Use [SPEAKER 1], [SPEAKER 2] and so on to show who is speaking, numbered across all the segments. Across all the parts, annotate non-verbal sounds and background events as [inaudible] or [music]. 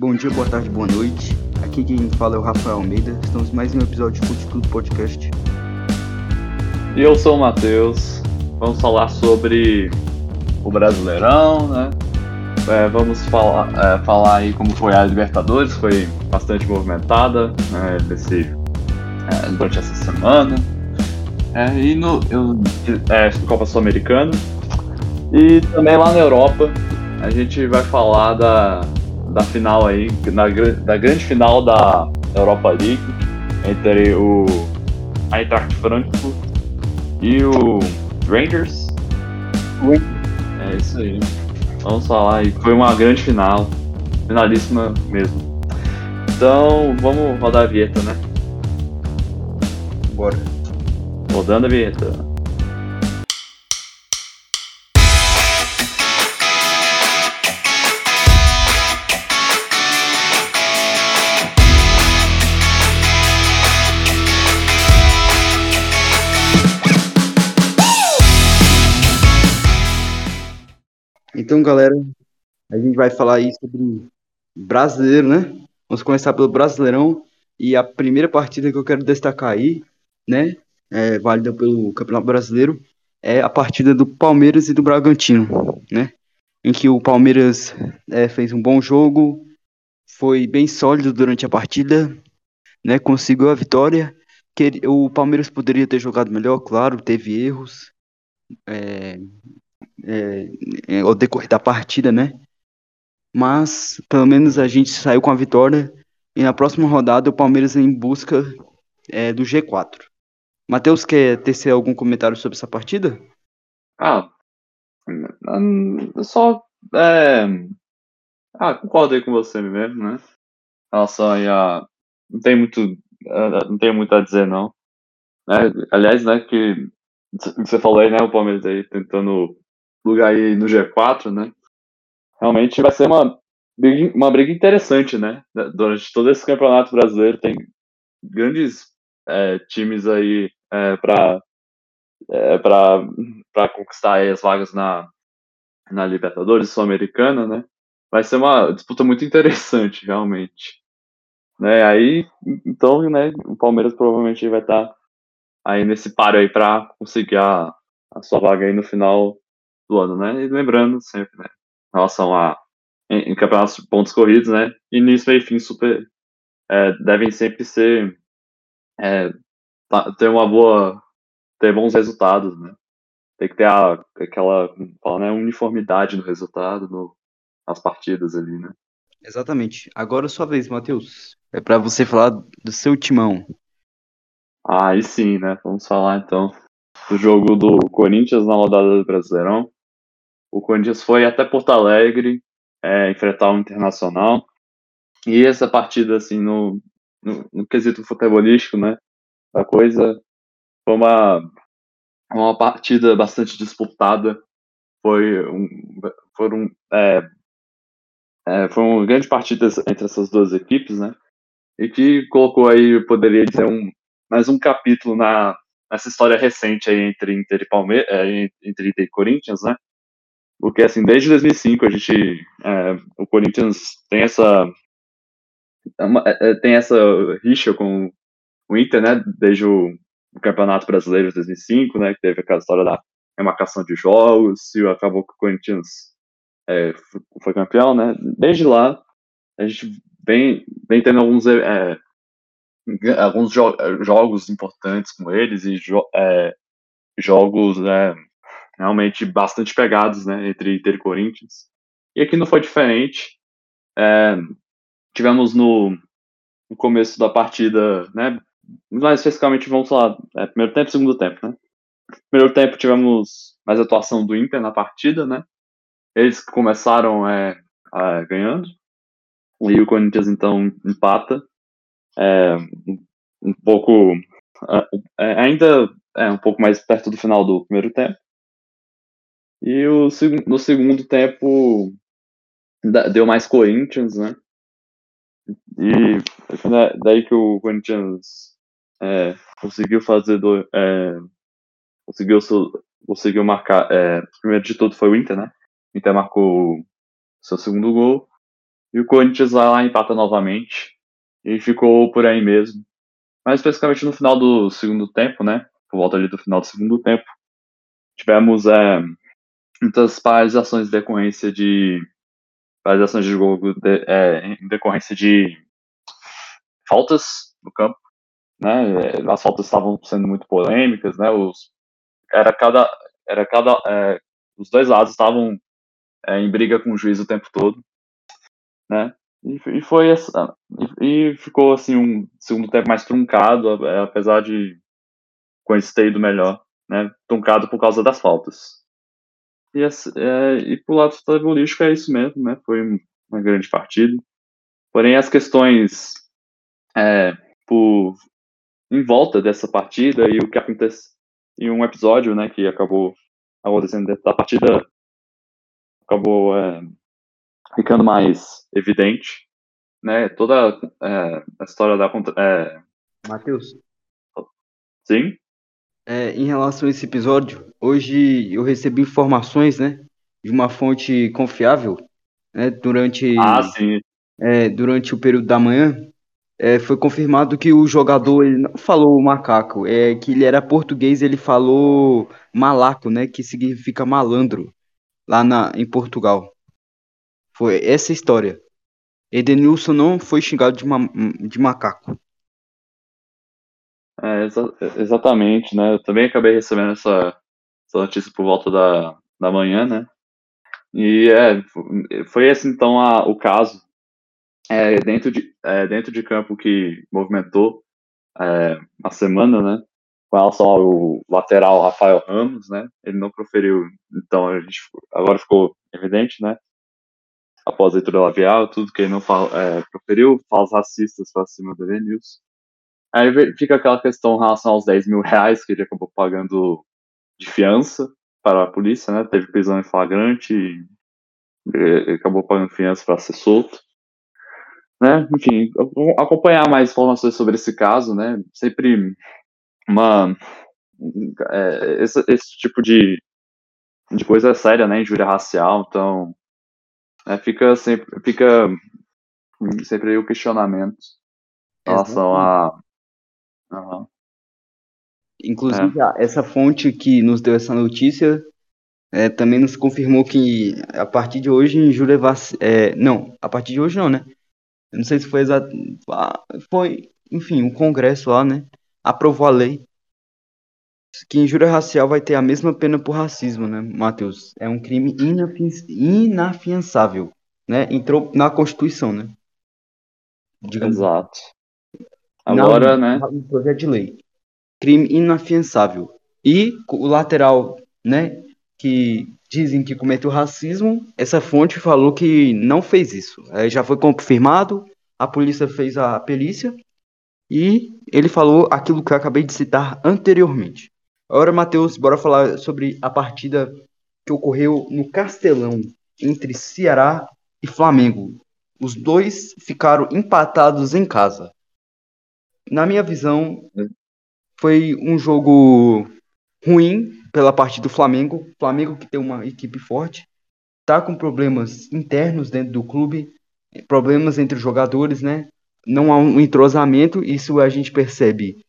[SPEAKER 1] Bom dia, boa tarde, boa noite. Aqui quem fala é o Rafael Almeida. Estamos mais em um episódio de Fute Clube Podcast.
[SPEAKER 2] E eu sou o Matheus. Vamos falar sobre o Brasileirão, né? É, vamos falar, é, falar aí como foi a Libertadores, foi bastante movimentada né, desse, é, durante essa semana. É, e no eu, é, Copa Sul-Americana. E também lá na Europa, a gente vai falar da, da final aí, na, da grande final da Europa League, entre o Eintracht Frankfurt e o Rangers. É isso aí. Vamos falar aí. Foi uma grande final. Finalíssima mesmo. Então, vamos rodar a vinheta, né?
[SPEAKER 1] Bora.
[SPEAKER 2] Rodando a vinheta.
[SPEAKER 1] Então, galera, a gente vai falar aí sobre brasileiro, né? Vamos começar pelo Brasileirão. E a primeira partida que eu quero destacar aí, né? É, válida pelo Campeonato Brasileiro, é a partida do Palmeiras e do Bragantino, né? Em que o Palmeiras é, fez um bom jogo, foi bem sólido durante a partida, né? Conseguiu a vitória. Que o Palmeiras poderia ter jogado melhor, claro, teve erros. É, é, é, ao decorrer da partida, né? Mas pelo menos a gente saiu com a vitória e na próxima rodada o Palmeiras em busca é, do G4. Matheus, quer tecer algum comentário sobre essa partida?
[SPEAKER 2] Ah, só. É... Ah, concordo aí com você mesmo, né? Relação aí a. Não tem muito. Não tenho muito a dizer, não. É, aliás, né, que você falou aí, né, o Palmeiras aí tentando lugar aí no G4, né? Realmente vai ser uma briga, uma briga interessante, né? Durante todo esse campeonato brasileiro tem grandes é, times aí é, para é, para conquistar as vagas na, na Libertadores Sul-Americana, né? Vai ser uma disputa muito interessante, realmente. Né? Aí, então, né, o Palmeiras provavelmente vai estar aí nesse páreo aí para conseguir a, a sua vaga aí no final do ano, né? E lembrando sempre, né? Em relação a em, em campeonatos de pontos corridos, né? Início e fim super é, devem sempre ser é, tá, ter uma boa ter bons resultados, né? Tem que ter a, aquela fala, né, uniformidade no resultado, no, nas partidas ali, né?
[SPEAKER 1] Exatamente. Agora é sua vez, Matheus. É para você falar do seu timão.
[SPEAKER 2] Ah, aí sim, né? Vamos falar então do jogo do Corinthians na rodada do Brasileirão. O Corinthians foi até Porto Alegre é, enfrentar o Internacional. E essa partida, assim, no, no, no quesito futebolístico, né, da coisa, foi uma, uma partida bastante disputada. Foi um, foram, é, é, foi uma grande partida entre essas duas equipes, né? E que colocou aí, poderia dizer, um, mais um capítulo na, nessa história recente aí entre Inter e Palmeiras, é, entre Inter e Corinthians, né? Porque, assim, desde 2005 a gente, é, o Corinthians tem essa, é é, tem essa rixa com o Inter, né, desde o, Campeonato Brasileiro de 2005, né, que teve aquela história da remarcação de jogos, e acabou que o Corinthians é, foi campeão, né, desde lá a gente vem, vem tendo alguns, é, alguns jo jogos importantes com eles e jo é, jogos, né, realmente bastante pegados, né, entre Inter e Corinthians. E aqui não foi diferente. É, tivemos no, no, começo da partida, né, mais especificamente vamos falar, é, primeiro tempo e segundo tempo, né. Primeiro tempo tivemos mais atuação do Inter na partida, né. Eles começaram é, ganhando e o Corinthians então empata. É, um pouco é, ainda é um pouco mais perto do final do primeiro tempo. E o, no segundo tempo deu mais Corinthians, né? E daí que o Corinthians é, conseguiu fazer do, é, conseguiu, conseguiu marcar. É, primeiro de tudo foi o Inter, né? O Inter marcou seu segundo gol. E o Corinthians vai lá empata novamente. E ficou por aí mesmo. Mas especificamente no final do segundo tempo, né? Por volta ali do final do segundo tempo, tivemos é, muitas paralisações em decorrência de paralisações de jogo de, é, em decorrência de faltas no campo, né? As faltas estavam sendo muito polêmicas, né? Os, era cada era cada é, os dois lados estavam é, em briga com o juiz o tempo todo, né? E, foi e, e, ficou assim um segundo tempo mais truncado, é, apesar de com esse ter ido melhor, né? Truncado por causa das faltas. E, é, e pro lado futebolístico é isso mesmo, né? Foi uma grande partida. Porém, as questões é, por, em volta dessa partida e o que acontece em um episódio, né, que acabou acontecendo dentro da partida, acabou é, ficando mais evidente, né? Toda é, a história da é...
[SPEAKER 1] Matheus.
[SPEAKER 2] Sim.
[SPEAKER 1] É, em relação a esse episódio, hoje eu recebi informações, né, de uma fonte confiável, né, durante
[SPEAKER 2] ah, sim.
[SPEAKER 1] É, durante o período da manhã, é, foi confirmado que o jogador ele não falou macaco, é que ele era português, ele falou malaco, né, que significa malandro, lá na, em Portugal. Foi essa história. Edenilson não foi xingado de, ma de macaco.
[SPEAKER 2] É, exa exatamente, né? Eu também acabei recebendo essa, essa notícia por volta da, da manhã, né? E é, foi esse então a, o caso é, dentro, de, é, dentro de campo que movimentou é, a semana, né? Com relação ao lateral Rafael Ramos, né? Ele não proferiu, então a gente, agora ficou evidente, né? após a leitura labial, tudo que ele não fala, é, proferiu, falas racistas para cima do Edenilson. Aí fica aquela questão em relação aos 10 mil reais que ele acabou pagando de fiança para a polícia, né? Teve prisão em flagrante acabou pagando fiança para ser solto. Né? Enfim, acompanhar mais informações sobre esse caso, né? Sempre uma é, esse, esse, tipo de, de coisa é séria, né? Injúria racial, então é, fica sempre, fica sempre o questionamento em relação a. Uhum.
[SPEAKER 1] Inclusive, é. essa fonte que nos deu essa notícia é, também nos confirmou que a partir de hoje injúria é, não, a partir de hoje não, né? Eu não sei se foi exato, foi, enfim, o Congresso lá, né? Aprovou a lei que injúria racial vai ter a mesma pena por racismo, né, Matheus? É um crime inafiançável, né? Entrou na Constituição, né?
[SPEAKER 2] Digamos. Exato. Agora,
[SPEAKER 1] na,
[SPEAKER 2] né?
[SPEAKER 1] No projeto de lei. Crime inafiançável. E o lateral, né? Que dizem que cometeu racismo, essa fonte falou que não fez isso. É, já foi confirmado, a polícia fez a perícia e ele falou aquilo que eu acabei de citar anteriormente. Agora, Matheus, bora falar sobre a partida que ocorreu no Castelão entre Ceará e Flamengo. Os dois ficaram empatados em casa. Na minha visão, foi um jogo ruim pela parte do Flamengo. Flamengo que tem uma equipe forte, tá com problemas internos dentro do clube, problemas entre os jogadores, né? Não há um entrosamento, isso a gente percebe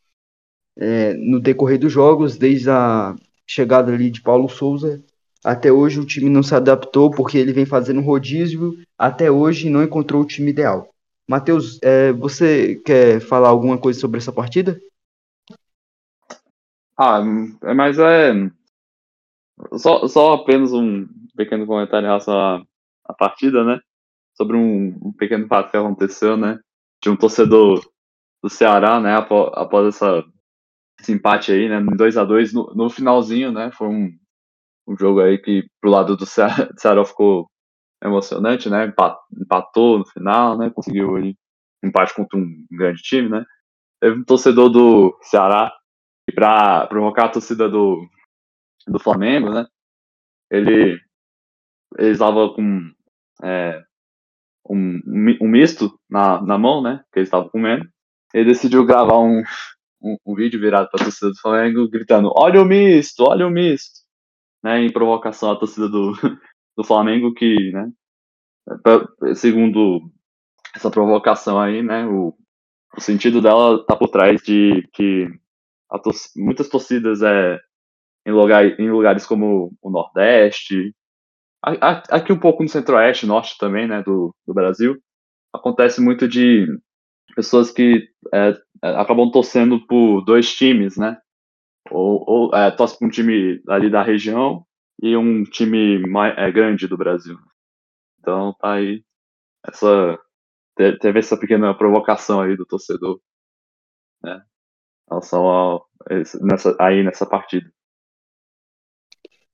[SPEAKER 1] é, no decorrer dos jogos, desde a chegada ali de Paulo Souza, até hoje o time não se adaptou porque ele vem fazendo rodízio, até hoje não encontrou o time ideal. Matheus, é, você quer falar alguma coisa sobre essa partida?
[SPEAKER 2] Ah, é, mas é. Só, só apenas um pequeno comentário em relação à, à partida, né? Sobre um, um, pequeno fato que aconteceu, né? De um torcedor do Ceará, né? Após, após essa esse empate aí, né? 2 a 2 no, no, finalzinho, né? Foi um, um jogo aí que pro lado do [laughs] Ceará ficou emocionante, né? Empatou no final, né? Conseguiu aí empate contra um grande time, né? Teve um torcedor do Ceará e para provocar a torcida do, do Flamengo, né? Ele ele estava com é, um, um misto na, na mão, né? Que ele estava comendo. Ele decidiu gravar um, um, um vídeo virado para a torcida do Flamengo gritando: Olha o misto, olha o misto, né, em provocação à torcida do, do Flamengo que, né, segundo essa provocação aí, né, o, o sentido dela tá por trás de que tor muitas torcidas é em, lugar, em lugares como o Nordeste, aqui um pouco no Centro-Oeste, Norte também, né, do, do Brasil, acontece muito de pessoas que é, é acabam torcendo por dois times, né, ou, ou é, torce para um time ali da região e um time mais, é, grande do Brasil. Então tá aí essa teve essa pequena provocação aí do torcedor, né, em relação ao, nessa, aí nessa partida.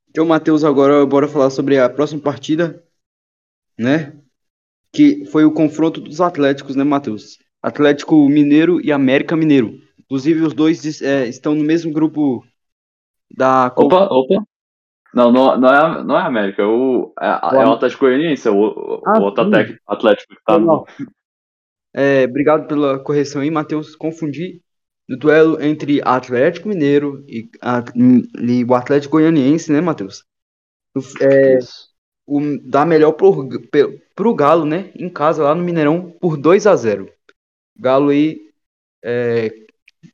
[SPEAKER 1] Então, Matheus, agora bora falar sobre a próxima partida, né? Que foi o confronto dos Atléticos, né, Matheus? Atlético Mineiro e América Mineiro. Inclusive, os dois é, estão no mesmo grupo da.
[SPEAKER 2] Opa, opa. Não, não, não, é, não é América, é o, é, é o Atlético Goianiense, é o, ah, o outro sim. Atlético que tá no.
[SPEAKER 1] É, obrigado pela correção aí, Matheus. Confundi do duelo entre Atlético Mineiro e, a, e o Atlético Goianiense, né, Matheus? É, o, dá melhor pro, pro Galo, né? Em casa, lá no Mineirão, por 2 a 0 Galo aí, é,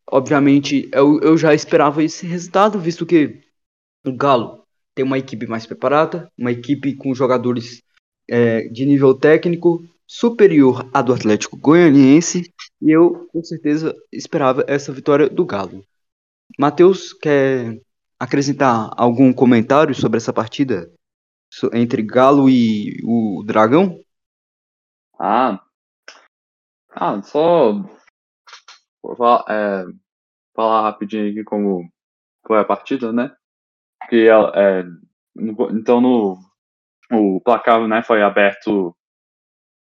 [SPEAKER 1] obviamente, eu, eu já esperava esse resultado, visto que o Galo tem uma equipe mais preparada, uma equipe com jogadores é, de nível técnico superior à do Atlético Goianiense e eu com certeza esperava essa vitória do Galo. Matheus, quer acrescentar algum comentário sobre essa partida entre Galo e o Dragão?
[SPEAKER 2] Ah, ah só vou falar, é, falar rapidinho aqui como foi a partida, né? Que é, é então no o placar né, foi aberto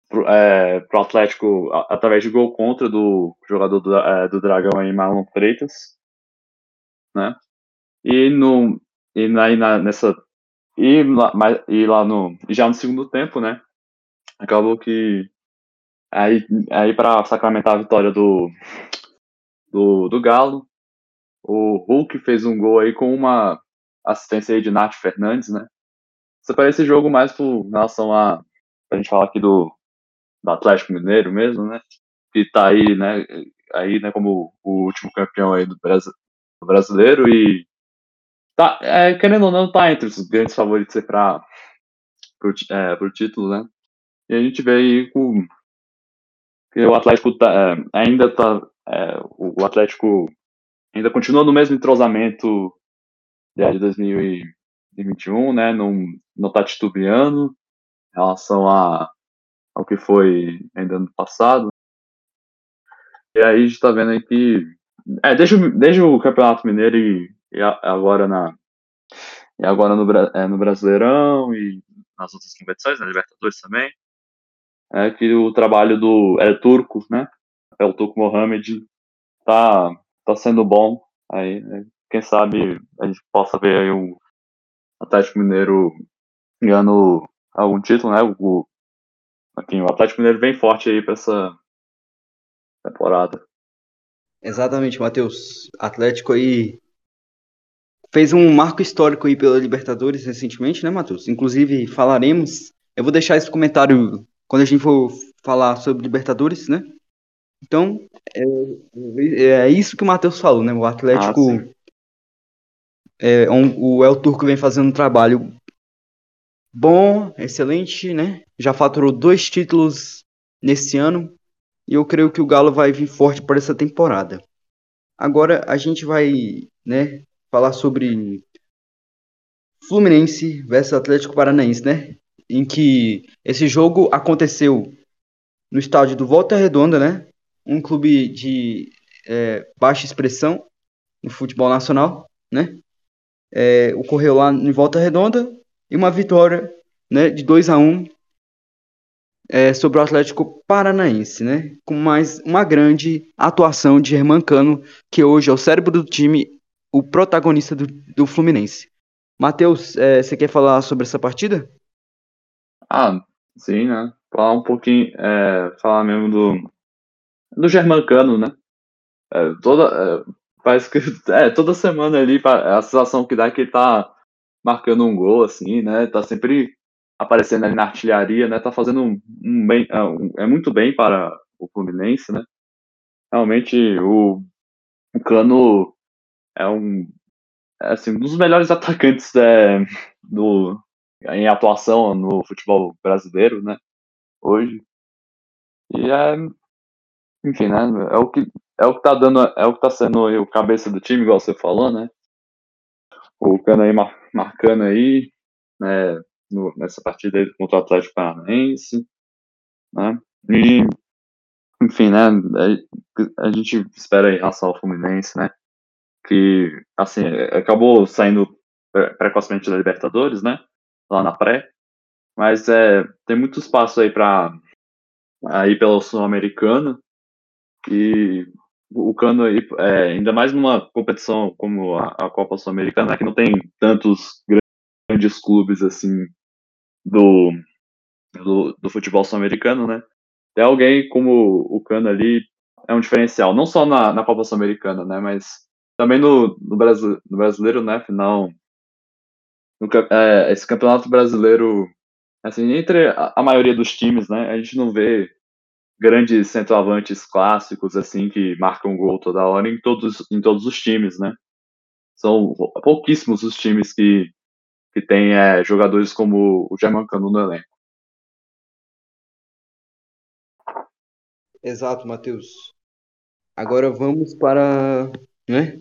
[SPEAKER 2] pro, é, pro Atlético através de gol contra do jogador do, é, do Dragão aí, Marlon Freitas, né? E no e aí na, nessa e lá, e lá no já no segundo tempo, né? Acabou que aí aí para sacramentar a vitória do do, do Galo, o Hulk fez um gol aí com uma assistência aí de Nath Fernandes, né? Você parece jogo mais por relação a a gente falar aqui do do Atlético Mineiro mesmo, né? Que tá aí, né? Aí, né, como o último campeão aí do, do brasileiro e tá, é, querendo ou não, tá entre os grandes favoritos para pro, é, pro título, né? E a gente vê aí com que o Atlético tá, é, ainda tá, é, o Atlético ainda continua no mesmo entrosamento de 2021, né? Não, não tá titubeando em relação a ao que foi ainda ano passado. E aí a gente tá vendo aí que. É, desde, desde o Campeonato Mineiro e, e agora na. E agora no, é, no Brasileirão e nas outras competições, na Libertadores também. É que o trabalho do El Turco, né? El Turco Mohamed tá, tá sendo bom. Aí, né? Quem sabe a gente possa ver aí um Atlético Mineiro ganhando algum título, né? O, Aqui, o Atlético Mineiro vem forte aí para essa temporada.
[SPEAKER 1] Exatamente, Matheus. Atlético aí fez um marco histórico aí pela Libertadores recentemente, né, Matheus? Inclusive falaremos. Eu vou deixar esse comentário quando a gente for falar sobre Libertadores, né? Então, é, é isso que o Matheus falou, né? O Atlético. Ah, é, um, o El Turco vem fazendo um trabalho bom, excelente, né? Já faturou dois títulos nesse ano e eu creio que o Galo vai vir forte para essa temporada. Agora a gente vai, né, falar sobre Fluminense versus Atlético Paranaense, né? Em que esse jogo aconteceu no estádio do Volta Redonda, né? Um clube de é, baixa expressão no futebol nacional, né? É, ocorreu lá em Volta Redonda e uma vitória né, de 2 a 1 um, é, sobre o Atlético Paranaense, né, com mais uma grande atuação de Cano, que hoje é o cérebro do time, o protagonista do, do Fluminense. Matheus, é, você quer falar sobre essa partida?
[SPEAKER 2] Ah, sim, né? Falar um pouquinho, é, falar mesmo do, do Germancano, né? É, toda, é, parece que [laughs] é, toda semana ali, a sensação que dá é que ele tá marcando um gol, assim, né? Tá sempre aparecendo ali na artilharia, né? Tá fazendo um, um bem, é, um, é muito bem para o Fluminense, né? Realmente o, o Cano é um é, assim, um dos melhores [laughs] atacantes é, do, em atuação no futebol brasileiro, né? Hoje. E é, enfim, né? É o que é o que tá dando, é o que tá sendo o cabeça do time, igual você falou, né? O Cano aí mar, marcando aí, né? No, nessa partida aí contra o Atlético Paranaense, né? E, enfim, né? A, a gente espera aí raça ao Fluminense, né? Que, assim, acabou saindo precocemente da Libertadores, né? Lá na pré. Mas é, tem muito espaço aí para aí pelo Sul-Americano. E o Cano aí, é, ainda mais numa competição como a, a Copa Sul-Americana, que não tem tantos grandes clubes assim do, do, do futebol sul-americano, né? Tem alguém como o Cano ali é um diferencial, não só na, na Copa Sul-Americana, né? Mas também no, no, Brasil, no brasileiro, né? Final, no, é, esse campeonato brasileiro, assim, entre a, a maioria dos times, né? A gente não vê grandes centroavantes clássicos assim que marcam gol toda hora em todos em todos os times, né? São pouquíssimos os times que que tem é, jogadores como o Germancano no elenco.
[SPEAKER 1] Exato, Matheus. Agora vamos para, né?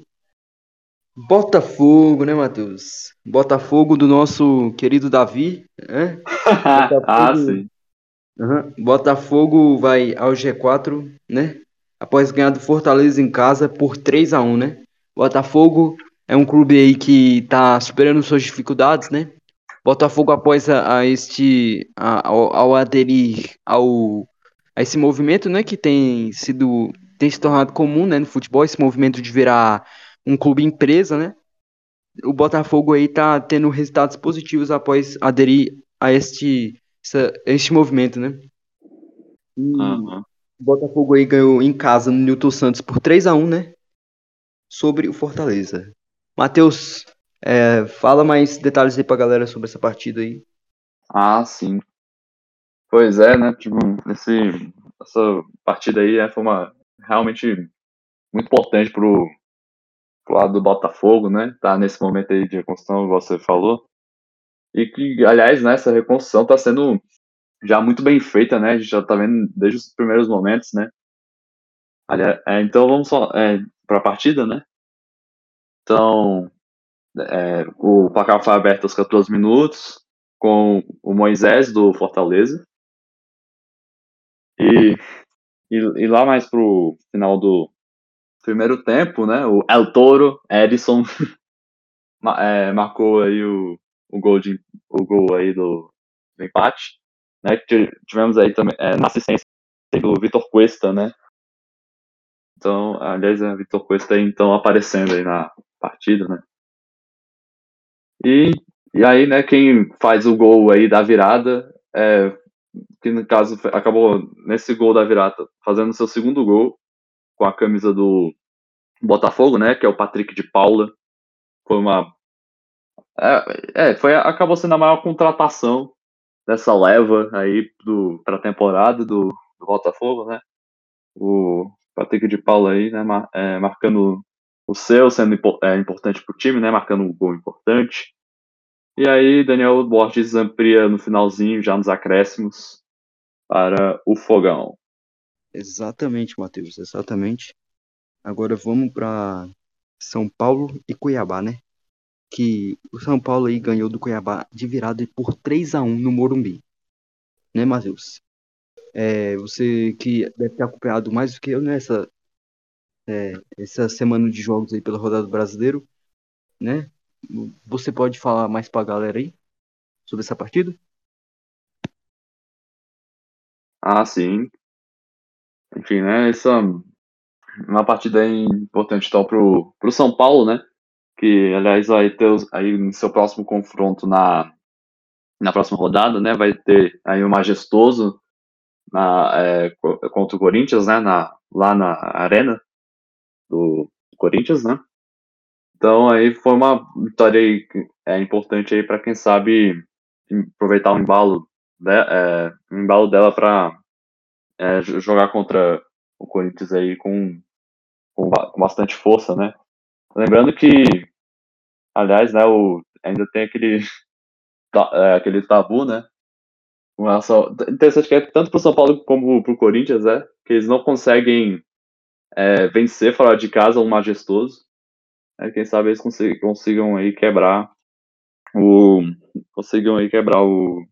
[SPEAKER 1] Botafogo, né, Matheus? Botafogo do nosso querido Davi, né? [laughs]
[SPEAKER 2] ah, sim.
[SPEAKER 1] Uhum. Botafogo vai ao G4, né? Após ganhar do Fortaleza em casa por 3 a 1 né? Botafogo é um clube aí que tá superando suas dificuldades, né? Botafogo após a, a este a, ao, ao, aderir ao a esse movimento, né, que tem sido tem se tornado comum, né, no futebol, esse movimento de virar um clube empresa, né? O Botafogo aí tá tendo resultados positivos após aderir a este essa, este movimento, né? E uhum. O Botafogo aí ganhou em casa no Newton Santos por 3 a 1 né? Sobre o Fortaleza. Matheus, é, fala mais detalhes aí pra galera sobre essa partida aí.
[SPEAKER 2] Ah, sim. Pois é, né? Tipo, esse, essa partida aí é, foi uma realmente muito importante pro, pro lado do Botafogo, né? Tá nesse momento aí de reconstrução, você falou. E que, aliás, né, essa reconstrução está sendo já muito bem feita, né? A gente já está vendo desde os primeiros momentos, né? Aliás, é, então vamos só é, para a partida, né? Então, é, o placar foi aberto aos 14 minutos com o Moisés do Fortaleza. E, e, e lá mais pro final do primeiro tempo, né? O El Toro, Edson, [laughs] é, marcou aí o, o gol, de, o gol aí do, do empate, né? Tivemos aí também é, na assistência do Vitor Cuesta, né? Então, aliás, o Vitor Cuesta aí, então aparecendo aí na partida, né? E, e aí, né, quem faz o gol aí da virada, é, que no caso acabou nesse gol da virada, fazendo seu segundo gol com a camisa do Botafogo, né, que é o Patrick de Paula. Foi uma é, é, foi, acabou sendo a maior contratação dessa leva aí para a temporada do, do Botafogo, né? O Patrick de Paula aí, né? Mar, é, marcando o seu, sendo é, importante para o time, né? Marcando um gol importante. E aí, Daniel Borges amplia no finalzinho, já nos acréscimos, para o Fogão.
[SPEAKER 1] Exatamente, Matheus, exatamente. Agora vamos para São Paulo e Cuiabá, né? Que o São Paulo aí ganhou do Cuiabá de virada por 3 a 1 no Morumbi. Né, Matheus? É, você que deve ter acompanhado mais do que eu nessa é, essa semana de jogos aí pela rodada do brasileiro, né? Você pode falar mais pra galera aí sobre essa partida?
[SPEAKER 2] Ah, sim. Enfim, né? Essa é uma partida importante então pro, pro São Paulo, né? Que aliás vai ter aí no seu próximo confronto na, na próxima rodada, né, vai ter aí o majestoso na, é, contra o Corinthians, né, na, lá na arena do Corinthians, né. Então aí foi uma vitória aí, é importante aí para quem sabe aproveitar o embalo, de, é, o embalo dela para é, jogar contra o Corinthians aí com, com, com, bastante força, né? Lembrando que, aliás, né, o, ainda tem aquele, [laughs] é, aquele tabu, né? Com relação, interessante que é tanto para o São Paulo como para o Corinthians, né? Que eles não conseguem é, vencer fora de casa um majestoso. Né, quem sabe eles consigam, consigam aí quebrar o consigam aí quebrar o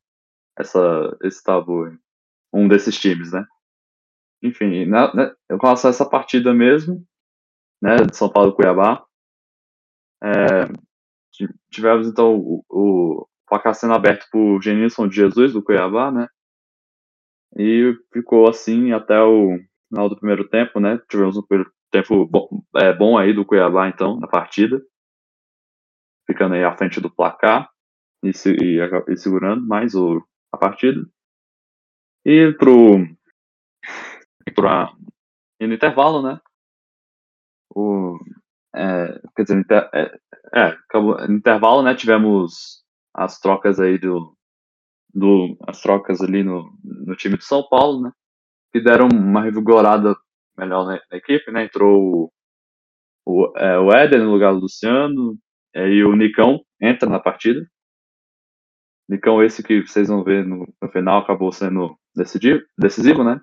[SPEAKER 2] essa esse tabu aí. um desses times, né? Enfim, na, né, com relação a essa partida mesmo, né, de São Paulo e Cuiabá, é, tivemos então o, o placar sendo aberto por Genilson de Jesus do Cuiabá, né? E ficou assim até o final do primeiro tempo, né? Tivemos um primeiro tempo bom, é, bom aí do Cuiabá, então, na partida. Ficando aí à frente do placar e, e, e segurando mais o, a partida. E pro. Pro, e no intervalo, né? O, é, quer dizer, é, é, acabou, no intervalo, né? Tivemos as trocas aí do, do as trocas ali no, no time de São Paulo, né? Que deram uma revigorada melhor na, na equipe, né? Entrou o, o, é, o Éder no lugar do Luciano, e o Nicão entra na partida. Nicão esse que vocês vão ver no, no final acabou sendo decisivo, decisivo, né?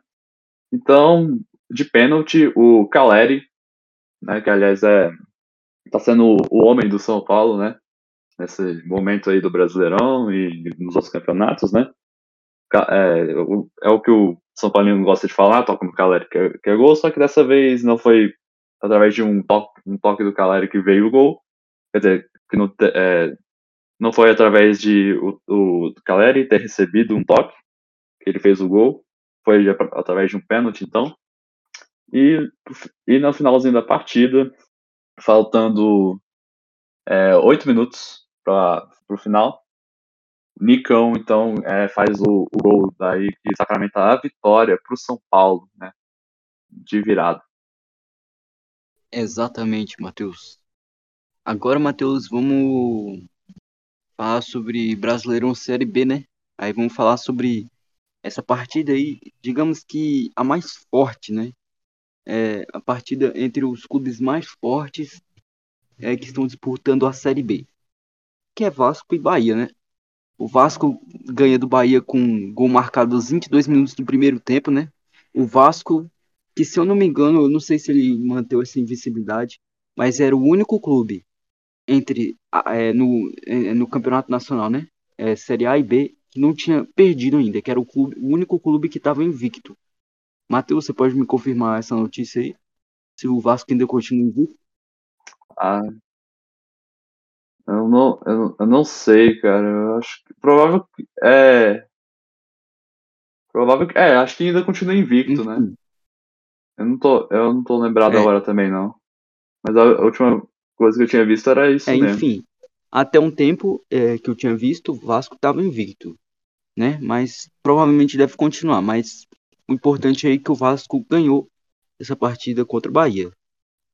[SPEAKER 2] Então, de pênalti, o Caleri, né, que aliás é tá sendo o homem do São Paulo, né? Nesse momento aí do Brasileirão e nos outros campeonatos, né? É, é o que o São Paulino gosta de falar, toca no Caleri que, que é gol, só que dessa vez não foi através de um toque, um toque do Caleri que veio o gol, quer dizer, que não, é, não foi através de o, o Caleri ter recebido um toque, que ele fez o gol, foi através de um pênalti, então. E, e no finalzinho da partida, faltando é, oito minutos para o final, Nicão, então, é, faz o, o, gol daí que sacramenta a vitória para o São Paulo, né? De virada.
[SPEAKER 1] Exatamente, Matheus. Agora, Matheus, vamos falar sobre Brasileirão Série B, né? Aí vamos falar sobre essa partida aí, digamos que a mais forte, né? É a partida entre os clubes mais fortes é, que estão disputando a Série B, que é Vasco e Bahia, né? O Vasco ganha do Bahia com gol marcado aos 22 minutos do primeiro tempo, né? O Vasco, que se eu não me engano, eu não sei se ele manteve essa invisibilidade, mas era o único clube entre é, no, é, no campeonato nacional, né? É, Série A e B, que não tinha perdido ainda, que era o, clube, o único clube que estava invicto. Matheus, você pode me confirmar essa notícia aí? Se o Vasco ainda continua invicto?
[SPEAKER 2] Ah, eu não, eu, eu não sei, cara. Eu acho que provável que é provável que é, acho que ainda continua invicto, né? Enfim. né? Eu não tô, eu não tô lembrado é. agora também não. Mas a, a última coisa que eu tinha visto era isso
[SPEAKER 1] é,
[SPEAKER 2] mesmo.
[SPEAKER 1] Enfim, até um tempo é, que eu tinha visto, o Vasco estava invicto, né? Mas provavelmente deve continuar. Mas o importante é que o Vasco ganhou essa partida contra o Bahia.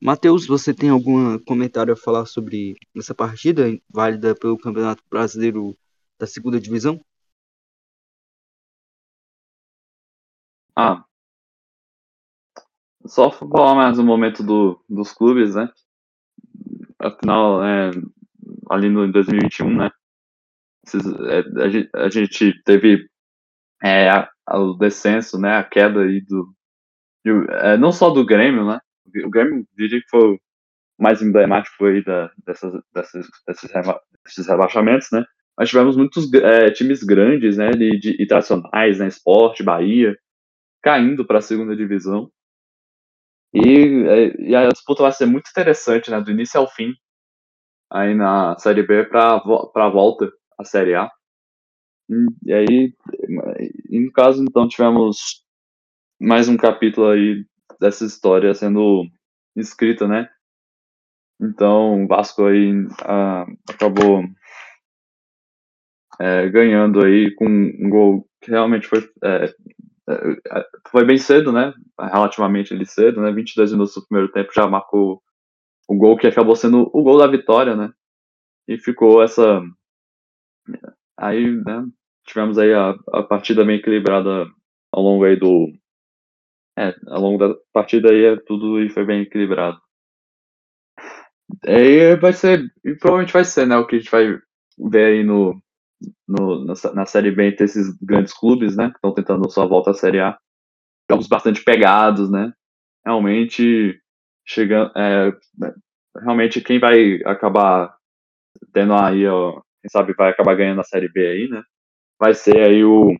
[SPEAKER 1] Matheus, você tem algum comentário a falar sobre essa partida válida pelo Campeonato Brasileiro da Segunda Divisão?
[SPEAKER 2] Ah, só falar mais um momento do, dos clubes, né? afinal, é, ali no 2021, né? É, a, gente teve é, o descenso, né? A queda aí do. é, não só do Grêmio, né? O Grêmio diria que foi o mais emblemático aí da, dessas, dessas, desses, desses rebaixamentos, né? Mas tivemos muitos é, times grandes, né? De, de, né? Esporte, Bahia, caindo para a segunda divisão. E, é, e, a disputa vai ser muito interessante, né? Do início ao fim, aí na Série B para a volta à Série A. E aí, e no caso, então, tivemos mais um capítulo aí dessa história sendo escrita, né? Então, o Vasco aí ah, acabou é, ganhando aí com um gol que realmente foi é, é, foi bem cedo, né? Relativamente ali cedo, né? 22 minutos do primeiro tempo já marcou o gol que acabou sendo o gol da vitória, né? E ficou essa Aí, né, tivemos aí a, a partida bem equilibrada ao longo aí do. É, ao longo da partida aí é tudo e foi bem equilibrado. Aí vai ser, e provavelmente vai ser, né, o que a gente vai ver aí no, no, na, na Série B entre esses grandes clubes, né, que estão tentando sua volta à Série A. Jogos bastante pegados, né, realmente chegando, é, realmente quem vai acabar tendo aí, ó, quem sabe vai acabar ganhando a Série B aí, né, vai ser aí o,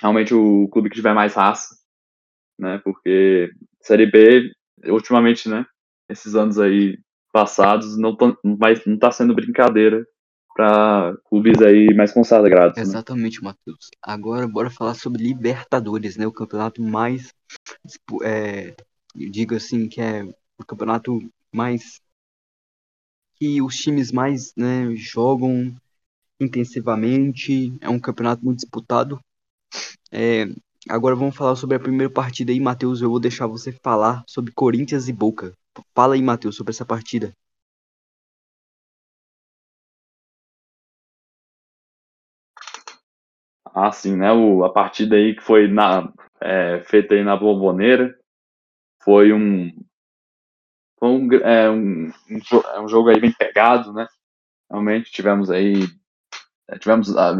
[SPEAKER 2] realmente o clube que tiver mais raça, né, porque Série B, ultimamente, né, esses anos aí passados, não, tão, não tá sendo brincadeira para clubes aí mais consagrados. Né?
[SPEAKER 1] Exatamente, Matheus. Agora bora falar sobre Libertadores, né? O campeonato mais, é, eu digo assim, que é o campeonato mais que os times mais né, jogam intensivamente. É um campeonato muito disputado. É, agora vamos falar sobre a primeira partida aí, Matheus. Eu vou deixar você falar sobre Corinthians e Boca. Fala aí, Matheus, sobre essa partida.
[SPEAKER 2] Ah, sim, né? O, a partida aí que foi na, é, feita aí na Bomboneira foi um, foi um, é, um, um, é um jogo aí bem pegado, né? Realmente tivemos aí tivemos ah,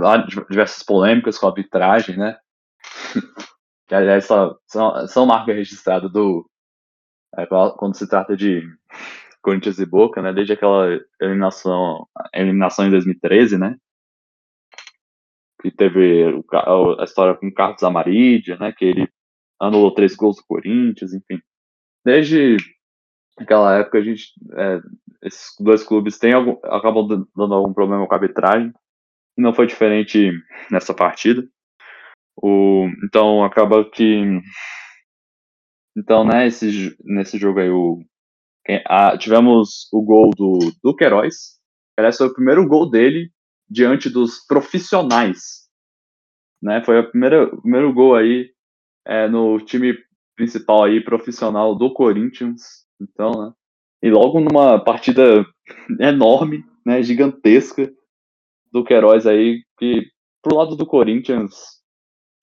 [SPEAKER 2] diversas polêmicas com a arbitragem, né? [laughs] que aliás são, são marca registrada do é, quando se trata de Corinthians e Boca, né? Desde aquela eliminação, eliminação em 2013, né? Que teve a história com o Carlos Amarídia, né? Que ele anulou três gols do Corinthians, enfim. Desde aquela época a gente, é, esses dois clubes têm algum, acabam dando algum problema com a arbitragem. Não foi diferente nessa partida. O, então acaba que então, né, esse, nesse jogo aí, o, a, tivemos o gol do, do Queiroz. Aliás, foi o primeiro gol dele diante dos profissionais. Né, foi o primeiro gol aí é, no time principal aí, profissional do Corinthians. Então, né, e logo numa partida [laughs] enorme, né, gigantesca do Queiroz aí, que pro lado do Corinthians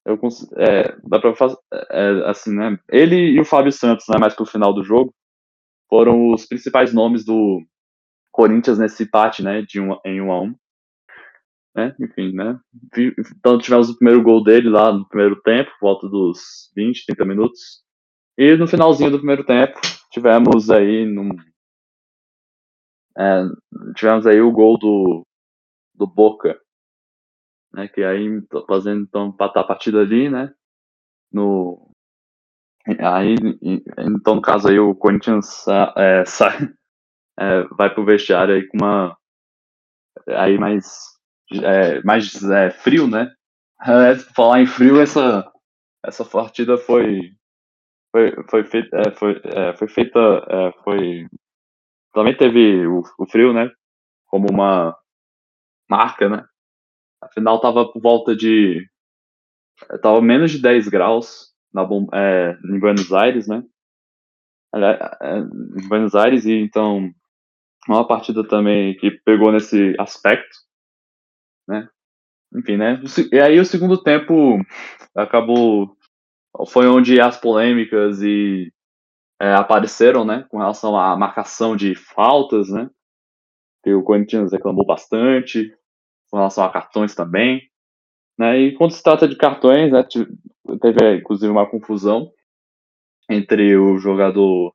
[SPEAKER 2] eu é, dá pra fazer é, assim, né? Ele e o Fábio Santos, né, mais pro final do jogo, foram os principais nomes do Corinthians nesse empate, né, de um, em 1 um a 1 um. Né? Enfim, né? Então tivemos o primeiro gol dele lá no primeiro tempo, volta dos 20, 30 minutos. E no finalzinho do primeiro tempo, tivemos aí num, é, tivemos aí o gol do, do Boca, né? Que aí fazendo então empatar a partida ali, né? No aí então no caso aí o Corinthians é, [laughs] sai é, vai pro vestiário aí com uma aí mais é, mais é, frio, né? É, falar em frio essa essa partida foi foi foi feita é, foi, é, foi feita é, foi também teve o, o frio, né? Como uma marca, né? Afinal, tava por volta de. Tava menos de 10 graus na, é, em Buenos Aires, né? É, em Buenos Aires, e então. Uma partida também que pegou nesse aspecto, né? Enfim, né? E aí o segundo tempo acabou. Foi onde as polêmicas e é, apareceram, né? Com relação à marcação de faltas, né? O Corinthians reclamou bastante com relação a cartões também. Né? E quando se trata de cartões, né, teve inclusive uma confusão entre o jogador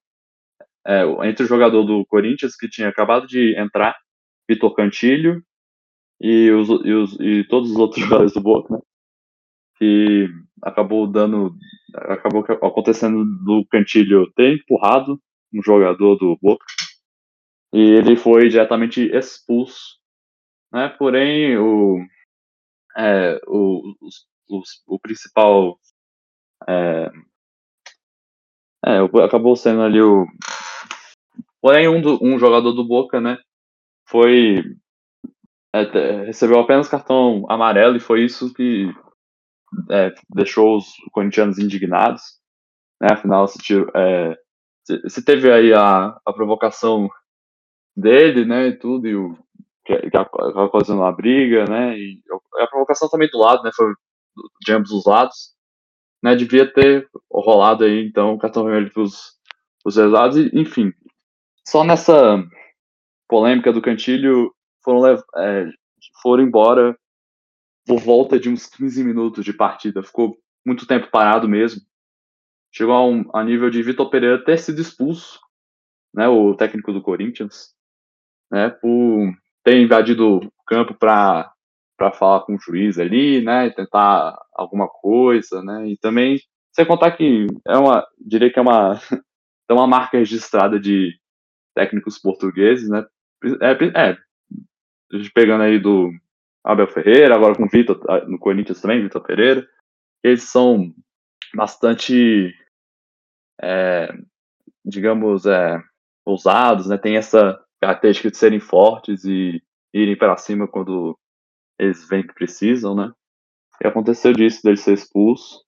[SPEAKER 2] é, entre o jogador do Corinthians que tinha acabado de entrar, Vitor Cantilho, e, os, e, os, e todos os outros [laughs] jogadores do Boca, né? Que acabou dando, acabou acontecendo do Cantilho ter empurrado um jogador do Boca e ele foi diretamente expulso né? Porém, o, é, o, o, o principal é, é, acabou sendo ali o. Porém, um, do, um jogador do Boca, né? Foi. É, recebeu apenas cartão amarelo e foi isso que é, deixou os corintianos indignados. Né? Afinal, se, é, se, se teve aí a, a provocação dele, né? E tudo, e o, que, que ocasionou a briga, né? E a provocação também do lado, né? Foi de ambos os lados. Né, devia ter rolado aí, então, o cartão vermelho para os lados, e, enfim. Só nessa polêmica do Cantilho foram, é, foram embora por volta de uns 15 minutos de partida. Ficou muito tempo parado mesmo. Chegou a, um, a nível de Vitor Pereira ter sido expulso, né, o técnico do Corinthians, né, por ter invadido o campo para para falar com o juiz ali, né, tentar alguma coisa, né, e também sem contar que é uma, diria que é uma, [laughs] é uma marca registrada de técnicos portugueses, né, é, é pegando aí do Abel Ferreira, agora com o Vitor, no Corinthians também, Vitor Pereira, eles são bastante, é, digamos, é, ousados, né, tem essa característica de serem fortes e irem para cima quando eles veem que precisam, né? E aconteceu disso, dele ser expulso.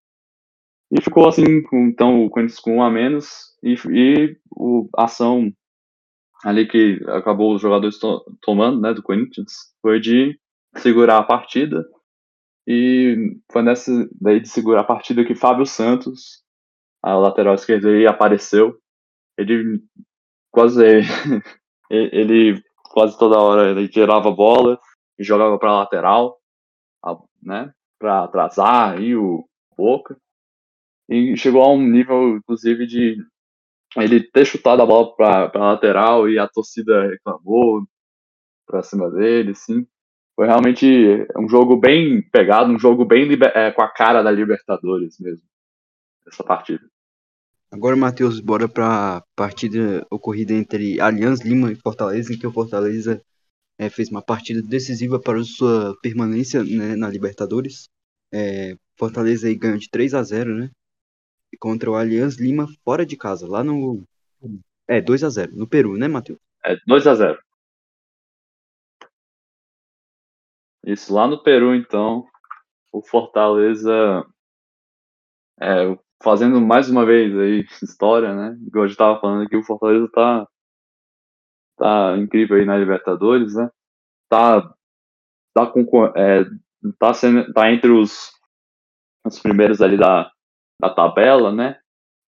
[SPEAKER 2] E ficou assim, com, então, o Corinthians com um a menos, e, e o, a ação ali que acabou os jogadores to, tomando, né, do Corinthians, foi de segurar a partida, e foi nessa daí de segurar a partida que Fábio Santos, a lateral esquerda, aí apareceu. Ele quase ele quase toda hora ele tirava a bola, e jogava para lateral, né, para atrasar aí o Boca. E chegou a um nível, inclusive, de ele ter chutado a bola para lateral e a torcida reclamou para cima dele, sim. Foi realmente um jogo bem pegado, um jogo bem é, com a cara da Libertadores mesmo, essa partida.
[SPEAKER 1] Agora, Matheus, bora para a partida ocorrida entre Allianz Lima e Fortaleza, em que o Fortaleza é, fez uma partida decisiva para sua permanência né, na Libertadores. É, Fortaleza aí ganhou de 3 a 0 né? Contra o Aliança Lima fora de casa, lá no. É, 2 a 0 no Peru, né, Matheus?
[SPEAKER 2] É, 2 a 0 Isso, lá no Peru, então, o Fortaleza é, fazendo mais uma vez aí [laughs] história, né? Eu estava falando aqui, o Fortaleza tá tá incrível aí na Libertadores, né? Tá, tá, com, é, tá, sendo, tá entre os, os primeiros ali da, da tabela, né?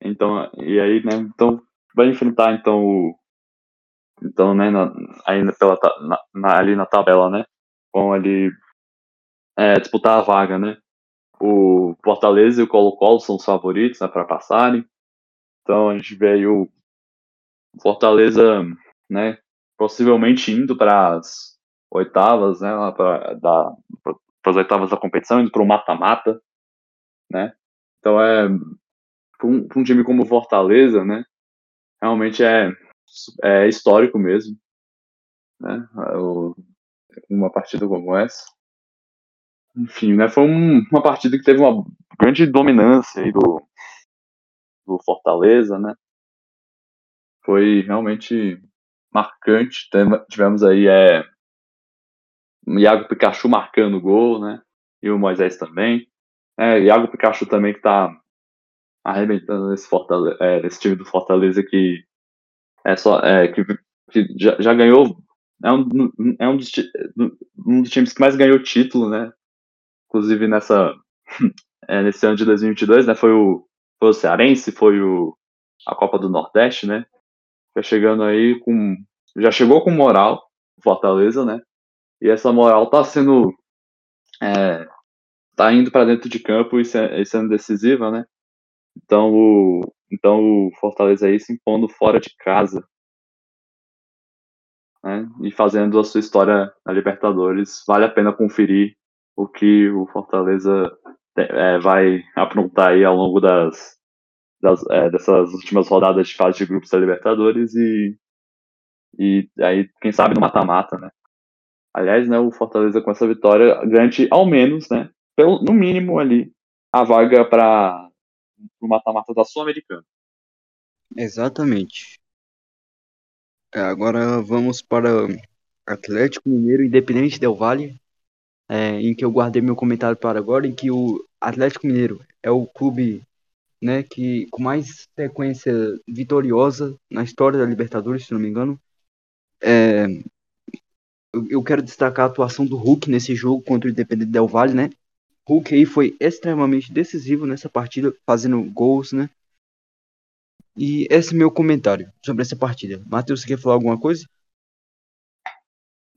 [SPEAKER 2] Então, e aí, né? Então, vai enfrentar então o então, né, na, ainda pela, na, na, ali na tabela, né? Vão ali é, disputar a vaga, né? O Fortaleza e o Colo-Colo são os favoritos né, para passarem. Então a gente vê aí o Fortaleza, né, possivelmente indo para as oitavas, né, para as oitavas da competição, indo para o mata-mata, né. Então é para um, um, time como o Fortaleza, né, realmente é, é histórico mesmo, né, o, uma partida como essa. Enfim, né, foi um, uma partida que teve uma grande dominância aí do, do Fortaleza, né. Foi realmente marcante. Tivemos aí é, Iago Pikachu marcando o gol, né? E o Moisés também. É, Iago Pikachu também que tá arrebentando nesse, Fortaleza, é, nesse time do Fortaleza que é só é, que, que já, já, ganhou é um, é um dos, um dos times que mais ganhou título, né? Inclusive nessa [laughs] é, nesse ano de 2022, né? Foi o foi o Cearense, foi o a Copa do Nordeste, né? Tá chegando aí com. Já chegou com moral, Fortaleza, né? E essa moral tá sendo. É, tá indo para dentro de campo e sendo decisiva, né? Então o, então o Fortaleza aí se impondo fora de casa. Né? E fazendo a sua história na Libertadores. Vale a pena conferir o que o Fortaleza é, vai aprontar aí ao longo das, das, é, dessas últimas rodadas de fase de grupos da Libertadores e, e aí, quem sabe, no mata-mata, né? Aliás, né, o Fortaleza com essa vitória garante ao menos, né, pelo, no mínimo ali, a vaga para o mata-mata da Sul-Americana.
[SPEAKER 1] Exatamente. É, agora vamos para Atlético Mineiro Independente Del Valle, é, em que eu guardei meu comentário para agora, em que o Atlético Mineiro é o clube né, que com mais sequência vitoriosa na história da Libertadores, se não me engano. É, eu, quero destacar a atuação do Hulk nesse jogo contra o Independente Del Valle, né? Hulk aí foi extremamente decisivo nessa partida, fazendo gols, né? E esse é meu comentário sobre essa partida. Matheus, você quer falar alguma coisa?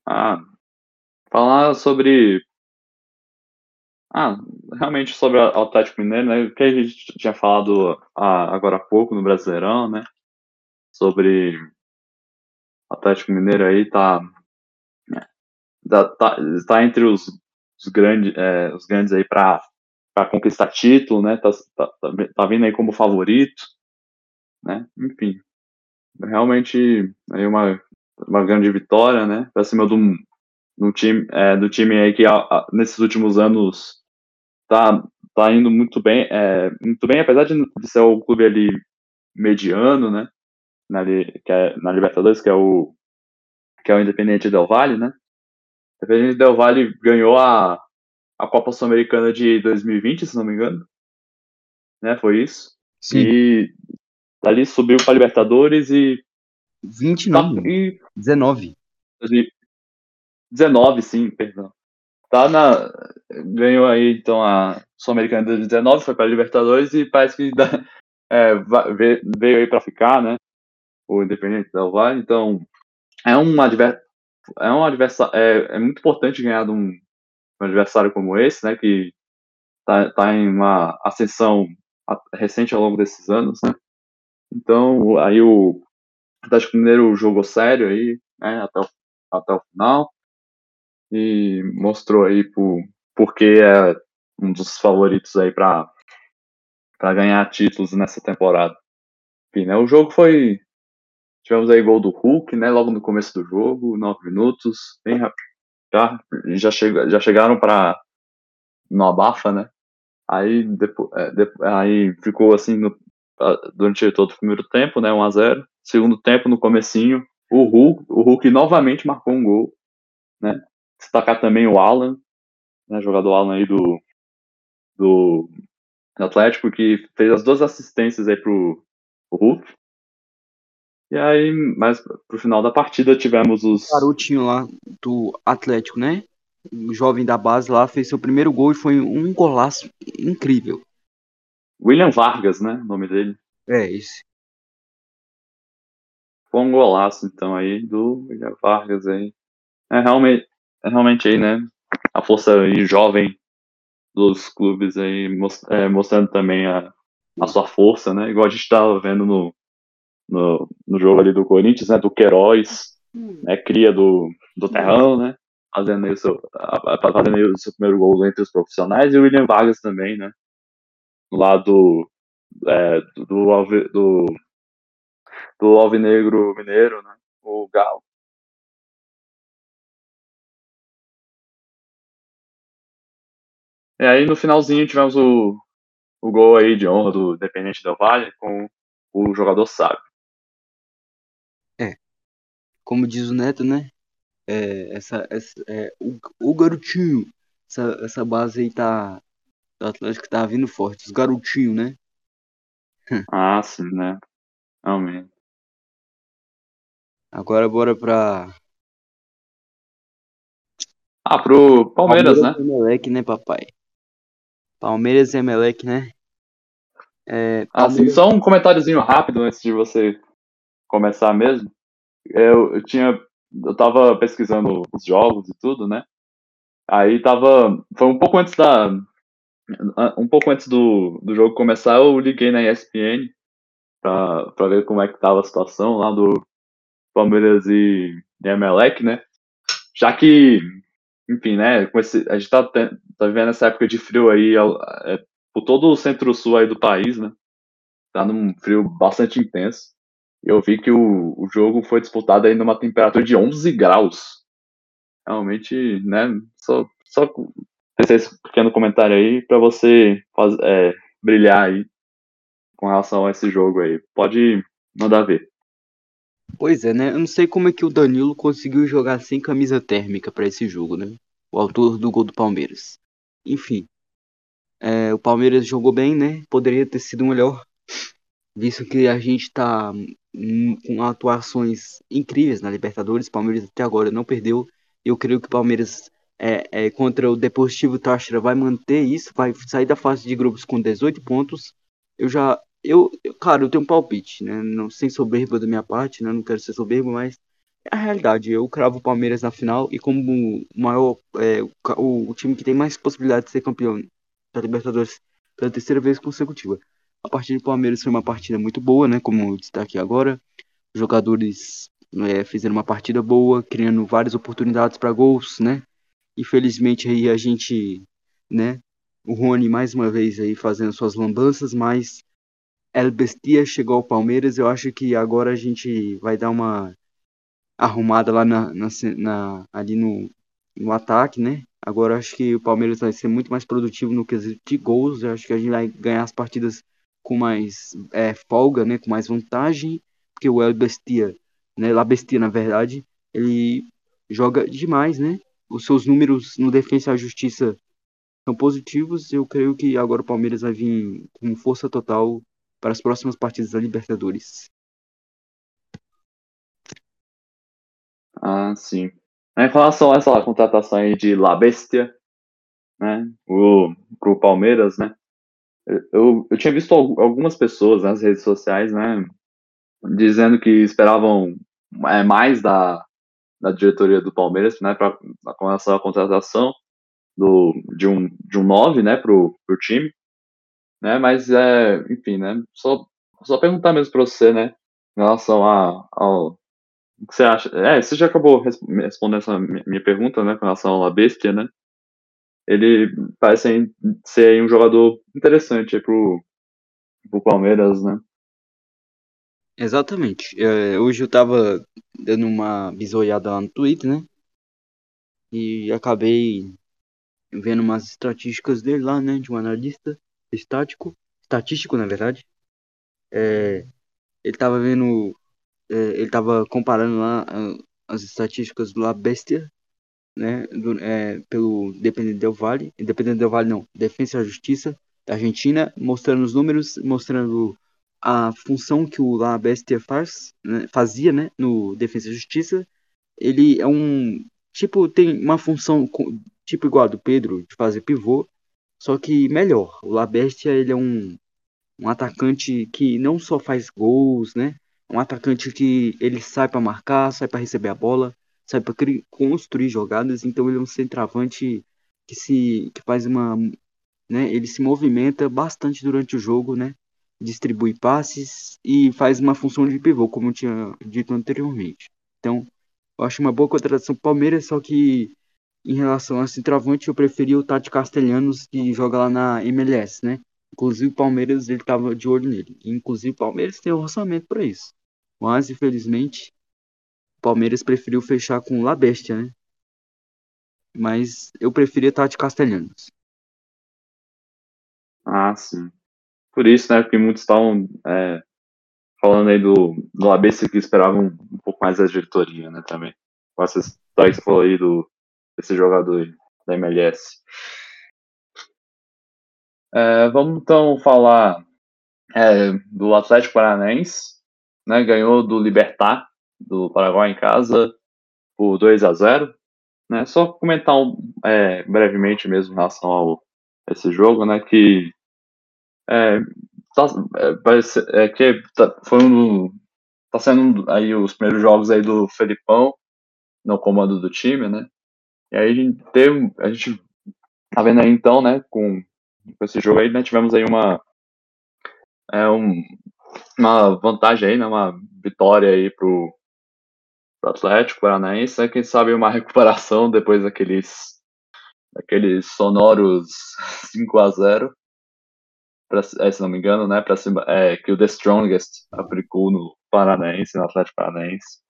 [SPEAKER 2] Ah, falar sobre. Ah, realmente sobre o Atlético Mineiro, né? O que a gente tinha falado ah, agora há pouco no Brasileirão, né? Sobre o Atlético Mineiro aí tá. Tá, tá, tá entre os, os, grandes, é, os grandes aí para conquistar título, né? Tá, tá, tá, tá vindo aí como favorito, né? Enfim, realmente aí uma, uma grande vitória, né? Pra cima do, do time, é, do time aí que a, a, nesses últimos anos tá, tá indo muito bem, é, muito bem, apesar de, de ser o clube ali mediano, né? Na, que é, na Libertadores, que é o que é o Independente Del Valle, né? O Independente Del Valle ganhou a, a Copa Sul-Americana de 2020, se não me engano. Né? Foi isso. Sim. E dali subiu para Libertadores e
[SPEAKER 1] 20 não, e 19.
[SPEAKER 2] 19, sim, perdão. Tá na ganhou aí então a Sul-Americana de 2019, foi para Libertadores e parece que dá, [laughs] é, veio aí para ficar, né? O Independente Del Valle, então é um adversário é um adversário é, é, muito importante ganhar de um, um, adversário como esse, né, que tá, tá em uma ascensão recente ao longo desses anos, né? Então, aí o Atlético Mineiro jogou sério aí, né, até o, até o final e mostrou aí por porque é um dos favoritos aí para ganhar títulos nessa temporada. Enfim, né, o jogo foi Tivemos aí gol do Hulk, né? Logo no começo do jogo, nove minutos, bem rápido. Já, já, chega, já chegaram para no abafa, né? Aí, é, aí ficou assim no, durante todo o primeiro tempo, né? 1 a 0 Segundo tempo, no comecinho, o Hulk, o Hulk novamente marcou um gol, né? Destacar também o Alan, né? Jogador Alan aí do, do Atlético, que fez as duas assistências aí pro, pro Hulk. E aí, mais pro final da partida, tivemos os.
[SPEAKER 1] O garotinho lá do Atlético, né? O jovem da base lá fez seu primeiro gol e foi um golaço incrível.
[SPEAKER 2] William Vargas, né? O nome dele.
[SPEAKER 1] É, esse.
[SPEAKER 2] Foi um golaço, então, aí, do William Vargas aí. É realmente, é realmente aí, né? A força jovem dos clubes aí, é, mostrando também a, a sua força, né? Igual a gente estava vendo no, no, no jogo ali do Corinthians, né? Do Queiroz, hum. né? Cria do, do Terrão, né? Fazendo aí, o seu, fazendo aí o seu primeiro gol entre os profissionais, e o William Vargas também, né? Do lado é, do, do, do, do Alvinegro Mineiro, né? O Galo. E aí no finalzinho tivemos o, o gol aí de honra do Dependente Del Valle com o jogador sábio
[SPEAKER 1] como diz o Neto, né? É, essa, essa, é, o, o garotinho, essa, essa base aí tá. Do Atlético tá vindo forte, os garotinhos, né? [laughs]
[SPEAKER 2] ah, sim, né? Realmente.
[SPEAKER 1] Agora bora pra.
[SPEAKER 2] Ah, pro Palmeiras, Palmeiras né?
[SPEAKER 1] E Emelec, né, papai? Palmeiras e Emelec, né?
[SPEAKER 2] É, Palmeiras... Ah, sim, só um comentáriozinho rápido antes de você começar mesmo eu, eu tinha. Eu tava pesquisando os jogos e tudo, né? Aí tava. Foi um pouco antes da. Um pouco antes do, do jogo começar, eu liguei na ESPN pra, pra ver como é que tava a situação lá do Palmeiras e, e Emelec, né? Já que, enfim, né? Esse, a gente tá, tá vivendo essa época de frio aí é, por todo o centro-sul aí do país, né? Tá num frio bastante intenso eu vi que o, o jogo foi disputado aí numa temperatura de 11 graus. Realmente, né? Só, só esse pequeno comentário aí para você faz, é, brilhar aí com relação a esse jogo aí. Pode mandar ver.
[SPEAKER 1] Pois é, né? Eu não sei como é que o Danilo conseguiu jogar sem camisa térmica para esse jogo, né? O autor do gol do Palmeiras. Enfim, é, o Palmeiras jogou bem, né? Poderia ter sido melhor, visto que a gente tá com atuações incríveis na Libertadores. Palmeiras até agora não perdeu Eu creio que o Palmeiras é, é, contra o Deportivo Táchira vai manter isso, vai sair da fase de grupos com 18 pontos. Eu já, eu, eu claro, eu tenho um palpite, né? Não sem soberba da minha parte, né? Não quero ser soberbo, mas é a realidade. Eu cravo o Palmeiras na final e como o maior, é, o, o time que tem mais possibilidade de ser campeão da Libertadores pela terceira vez consecutiva. A partida do Palmeiras foi uma partida muito boa, né? Como eu destaquei agora. Os jogadores é, fizeram uma partida boa, criando várias oportunidades para gols, né? Infelizmente aí a gente, né? O Rony mais uma vez aí fazendo suas lambanças, mas El Bestia chegou ao Palmeiras. Eu acho que agora a gente vai dar uma arrumada lá na, na, na ali no, no ataque, né? Agora acho que o Palmeiras vai ser muito mais produtivo no quesito de gols. Eu acho que a gente vai ganhar as partidas com mais é, folga, né? Com mais vantagem, porque o El Bestia, né? La Bestia, na verdade, ele joga demais, né? Os seus números no Defensa e Justiça são positivos. Eu creio que agora o Palmeiras vai vir com força total para as próximas partidas da Libertadores.
[SPEAKER 2] Ah, sim. Em relação a essa contratação aí de La Bestia, né, o, pro Palmeiras, né, eu, eu tinha visto algumas pessoas nas redes sociais, né, dizendo que esperavam é, mais da, da diretoria do Palmeiras, né, pra, com relação à contratação do, de um de um 9, né, pro, pro time, né, mas, é, enfim, né, só, só perguntar mesmo para você, né, em relação a, ao, o que você acha? É, você já acabou respondendo essa minha pergunta, né, com relação à bestia, né? Ele parece ser um jogador interessante pro, pro Palmeiras, né?
[SPEAKER 1] Exatamente. É, hoje eu tava dando uma bisoiada lá no Twitter, né? E acabei vendo umas estatísticas dele lá, né? De um analista estático, estatístico, na verdade. É, ele tava vendo é, ele estava comparando lá as estatísticas do La Bestia, né, do, é, pelo Independente Del Valle, Independente Del Valle não, Defensa e Justiça da Argentina, mostrando os números, mostrando a função que o La Bestia faz, né, fazia, né, no Defensa e Justiça. Ele é um tipo tem uma função tipo igual a do Pedro de fazer pivô, só que melhor. O La Bestia ele é um um atacante que não só faz gols, né, um atacante que ele sai para marcar, sai para receber a bola, sai para construir jogadas, então ele é um centroavante que se que faz uma, né, ele se movimenta bastante durante o jogo, né? Distribui passes e faz uma função de pivô, como eu tinha dito anteriormente. Então, eu acho uma boa contratação Palmeiras, só que em relação a centroavante, eu preferi o Tati Castelhanos, que joga lá na MLS, né? Inclusive o Palmeiras ele tava de olho nele. Inclusive o Palmeiras tem um orçamento para isso. Mas infelizmente o Palmeiras preferiu fechar com La Bestia, né? Mas eu preferia Tati Castelhanos.
[SPEAKER 2] Ah, sim. Por isso, né? Porque muitos estavam é, falando aí do, do que esperavam um pouco mais da diretoria, né? Também. Com essa história que você falou aí do, desse jogador aí, da MLS. É, vamos então falar é, do Atlético Paranaense, né, ganhou do Libertar, do Paraguai em casa, por 2 a 0 né, Só comentar um, é, brevemente mesmo em relação ao esse jogo, né, que é, tá, é, parece, é, que tá, foi um, tá sendo aí os primeiros jogos aí do Felipão no comando do time, né, e aí a gente teve, a gente tá vendo aí então, né, com, com esse jogo aí, né, tivemos aí uma é um, uma vantagem aí, né, uma vitória aí pro, pro Atlético Paranaense, né, quem sabe uma [laughs] recuperação depois daqueles daqueles sonoros 5 a 0 pra, é, se não me engano, né, para cima, é, que o The Strongest aplicou no Paranaense, no Atlético Paranaense.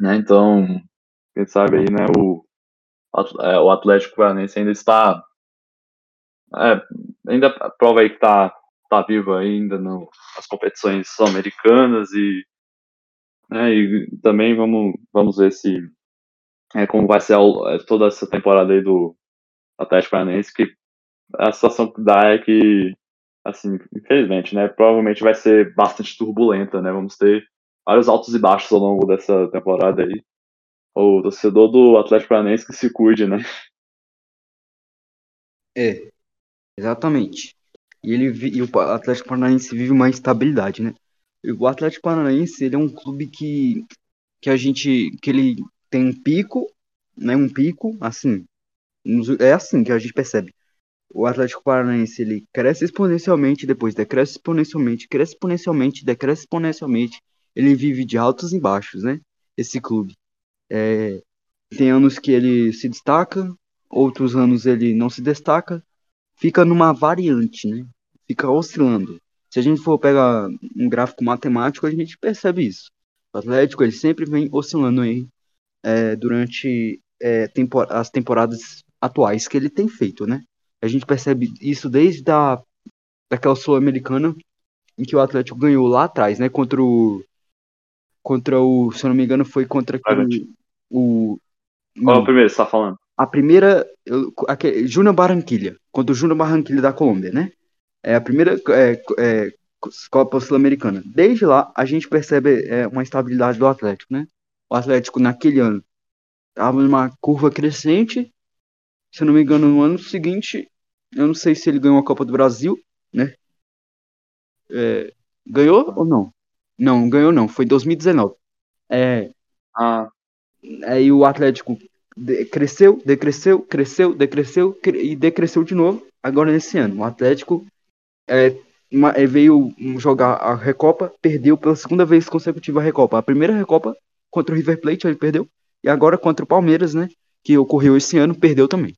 [SPEAKER 2] Né, então, quem sabe aí, né, o, o Atlético Paranaense ainda está é, ainda prova aí que está tá vivo ainda no, nas competições sul-americanas e, né, e também vamos, vamos ver se é, como vai ser é, toda essa temporada aí do Atlético Paranaense, que a situação que dá é que, assim, infelizmente, né, provavelmente vai ser bastante turbulenta, né, vamos ter vários altos e baixos ao longo dessa temporada aí, o torcedor do Atlético Paranaense que se cuide, né?
[SPEAKER 1] É, exatamente. E, ele, e o Atlético Paranaense vive uma instabilidade, né? O Atlético Paranaense, ele é um clube que, que a gente, que ele tem um pico, né? Um pico, assim, é assim que a gente percebe. O Atlético Paranaense, ele cresce exponencialmente, depois decresce exponencialmente, cresce exponencialmente, decresce exponencialmente. Ele vive de altos e baixos, né? Esse clube. É, tem anos que ele se destaca, outros anos ele não se destaca, fica numa variante, né? Fica oscilando. Se a gente for pegar um gráfico matemático, a gente percebe isso. O Atlético ele sempre vem oscilando aí é, durante é, tempor as temporadas atuais que ele tem feito, né? A gente percebe isso desde a, daquela Sul-Americana em que o Atlético ganhou lá atrás, né? Contra o. Contra o. Se eu não me engano, foi contra aquele, o.
[SPEAKER 2] Qual é o primeiro que você tá falando?
[SPEAKER 1] A primeira. Júnior Barranquilha. Contra o Júnior Barranquilha da Colômbia, né? É a primeira é, é, Copa Sul-Americana. Desde lá, a gente percebe é, uma estabilidade do Atlético, né? O Atlético, naquele ano, estava numa curva crescente. Se eu não me engano, no ano seguinte, eu não sei se ele ganhou a Copa do Brasil, né? É, ganhou ou não? Não, ganhou não. Foi 2019. É,
[SPEAKER 2] ah.
[SPEAKER 1] Aí o Atlético cresceu, decresceu, cresceu, decresceu e decresceu de novo. Agora nesse ano, o Atlético é, uma, é, veio jogar a Recopa, perdeu pela segunda vez consecutiva a Recopa. A primeira Recopa contra o River Plate ele perdeu e agora contra o Palmeiras, né, que ocorreu esse ano, perdeu também.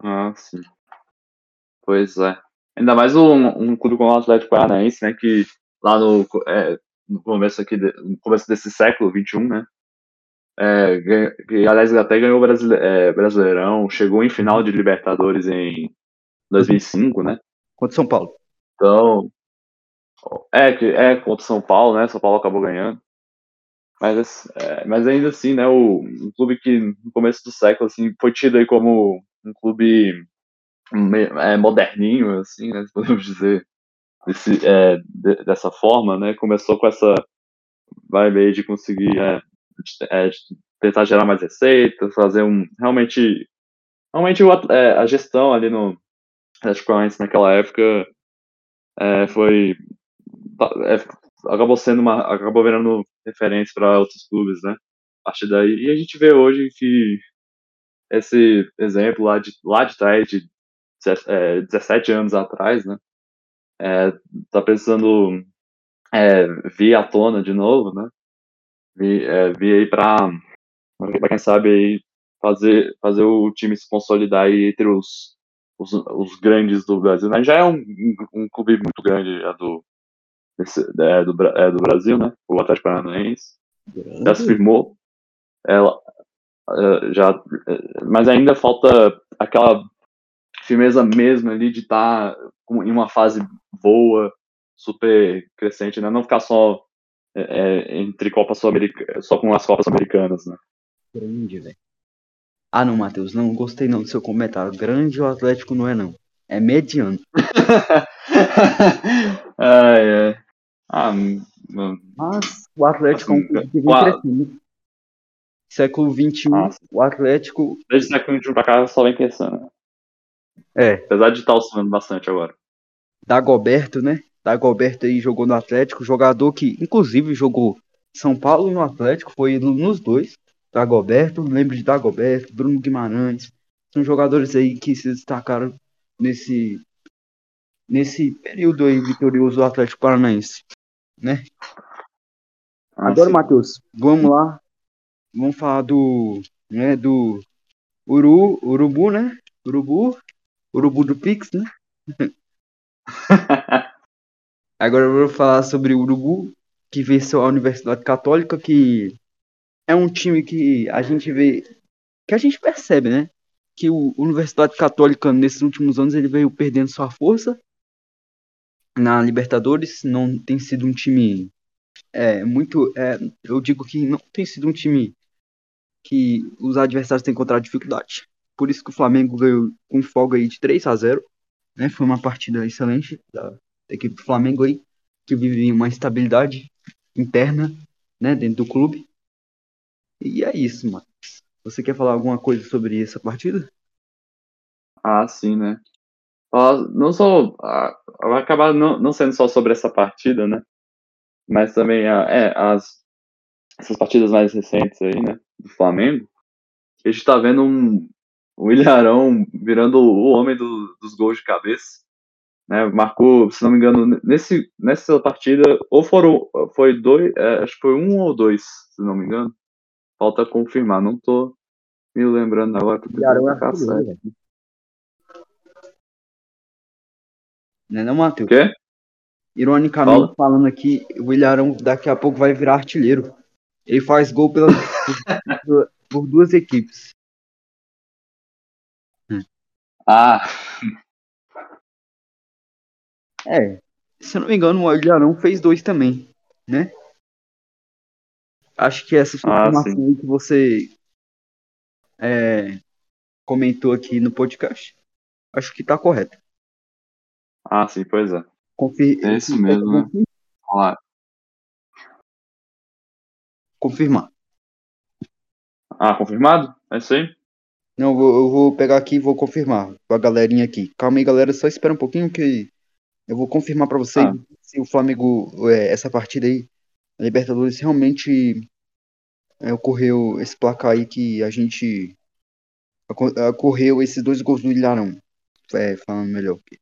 [SPEAKER 2] Ah, sim. Pois é. Ainda mais um, um clube como o Atlético Paranaense, né, que lá no é, no começo aqui, de, no começo desse século 21, né? É, que, aliás, até ganhou o Brasile, é, Brasileirão, chegou em final de Libertadores em 2005, né?
[SPEAKER 1] Contra São Paulo.
[SPEAKER 2] Então, é, que é contra São Paulo, né? São Paulo acabou ganhando. Mas, é, mas ainda assim, né? O, um clube que no começo do século assim, foi tido aí como um clube é, moderninho, assim, né? Podemos dizer desse, é, de, dessa forma, né? Começou com essa vibe aí de conseguir é, é, tentar gerar mais receitas, fazer um realmente realmente o, é, a gestão ali no Atlético naquela época é, foi é, acabou sendo uma acabou virando referência para outros clubes, né? A partir daí e a gente vê hoje que esse exemplo lá de lá de trás de 17 anos atrás, né? É, tá precisando é, vir à tona de novo, né? Vir, é, vir aí para quem sabe aí fazer, fazer o time se consolidar aí entre os, os, os grandes do Brasil. Né? Já é um, um, um clube muito grande é do, desse, é, do, é, do Brasil, né? O Atlético Paranaense. Já se firmou. Ela, é, já, é, mas ainda falta aquela firmeza mesmo ali de estar tá em uma fase boa, super crescente, né? Não ficar só é, é entre Copas Sul-Americanas, só com as Copas Americanas, né?
[SPEAKER 1] Grande, velho. Ah, não, Matheus, não gostei não do seu comentário. Grande o Atlético não é não. É mediano. [laughs]
[SPEAKER 2] ai, ai. Ah, mano.
[SPEAKER 1] Mas o Atlético assim, é um clube que vem crescendo. Século XXI, Nossa. o Atlético.
[SPEAKER 2] Desde o século XXI pra cá só vem crescendo.
[SPEAKER 1] É.
[SPEAKER 2] Apesar de estar oscilando bastante agora.
[SPEAKER 1] Dagoberto, né? Dagoberto aí jogou no Atlético, jogador que inclusive jogou São Paulo e no Atlético, foi nos dois. Dagoberto, lembro de Dagoberto, Bruno Guimarães, são jogadores aí que se destacaram nesse nesse período aí vitorioso do Atlético Paranaense, né? Agora, Matheus, vamos lá. Vamos falar do, né, do Uru, Urubu, né? Urubu, Urubu do Pix, né? [laughs] [laughs] Agora eu vou falar sobre o Urubu, que venceu a Universidade Católica, que é um time que a gente vê, que a gente percebe, né? Que o Universidade Católica, nesses últimos anos, ele veio perdendo sua força na Libertadores. Não tem sido um time é, muito. É, eu digo que não tem sido um time que os adversários têm encontrado dificuldade. Por isso que o Flamengo ganhou com folga aí de 3 a 0 né? Foi uma partida excelente da equipe do Flamengo aí, que vive uma estabilidade interna, né, dentro do clube. E é isso, mano. Você quer falar alguma coisa sobre essa partida?
[SPEAKER 2] Ah, sim, né? Não só. Vai acabar não, não sendo só sobre essa partida, né? Mas também é, as, essas partidas mais recentes aí, né? Do Flamengo. A gente tá vendo um, um Ilharão virando o homem do, dos gols de cabeça. Né, marcou, se não me engano, nesse, nessa partida, ou foram, foi dois, é, acho que foi um ou dois, se não me engano. Falta confirmar, não tô me lembrando agora.
[SPEAKER 1] Ilharão é artilheiro, Não é não, Matheus?
[SPEAKER 2] Quê?
[SPEAKER 1] Ironicamente, Fala. falando aqui, o Ilharão daqui a pouco vai virar artilheiro. Ele faz gol pela, [laughs] por duas equipes.
[SPEAKER 2] Ah.
[SPEAKER 1] É. Se eu não me engano, o Ilharão fez dois também, né? Acho que essa ah, informação que você é, comentou aqui no podcast, acho que tá correta.
[SPEAKER 2] Ah, sim, pois é.
[SPEAKER 1] Confir...
[SPEAKER 2] É isso mesmo, né? Olha
[SPEAKER 1] Confirmar.
[SPEAKER 2] Ah, confirmado? É isso aí?
[SPEAKER 1] Não, eu vou, pegar aqui e vou confirmar a galerinha aqui. Calma aí, galera, só espera um pouquinho que eu vou confirmar para vocês ah. se o Flamengo, é, essa partida aí, a Libertadores, realmente é, ocorreu esse placar aí que a gente. Ocorreu esses dois gols do Ilharão. É, falando melhor aqui.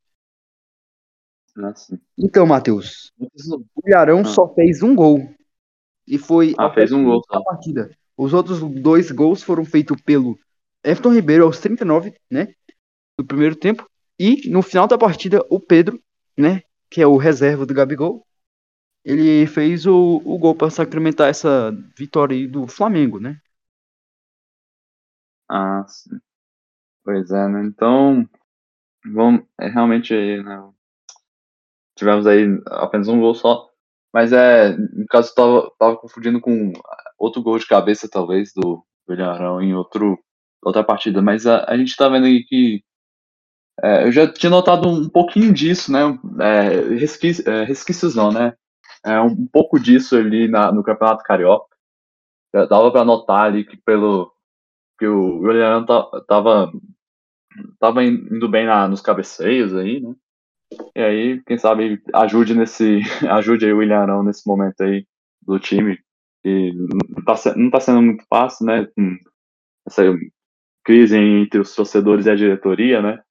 [SPEAKER 2] Ah,
[SPEAKER 1] então, Matheus, o Ilharão ah. só fez um gol. E foi
[SPEAKER 2] ah, fez um gol,
[SPEAKER 1] a partida. Os outros dois gols foram feitos pelo Everton Ribeiro aos 39, né? Do primeiro tempo. E no final da partida, o Pedro, né? Que é o reserva do Gabigol. Ele fez o, o gol para sacramentar essa vitória do Flamengo, né?
[SPEAKER 2] Ah, sim. Pois é, né? Então, vamos, é realmente né, tivemos aí apenas um gol só. Mas é, no caso, tava, tava confundindo com outro gol de cabeça, talvez, do Villarão em outro outra partida, mas a, a gente tá vendo aí que é, eu já tinha notado um pouquinho disso, né? É, resquícios, é, resquícios não, né? É, um pouco disso ali na, no Campeonato Carioca. Já dava para notar ali que pelo que o William tava tava indo bem na, nos cabeceios aí, né? E aí, quem sabe ajude nesse [laughs] ajude aí o William nesse momento aí do time que não tá, não tá sendo muito fácil, né? Essa crise entre os torcedores e a diretoria, né?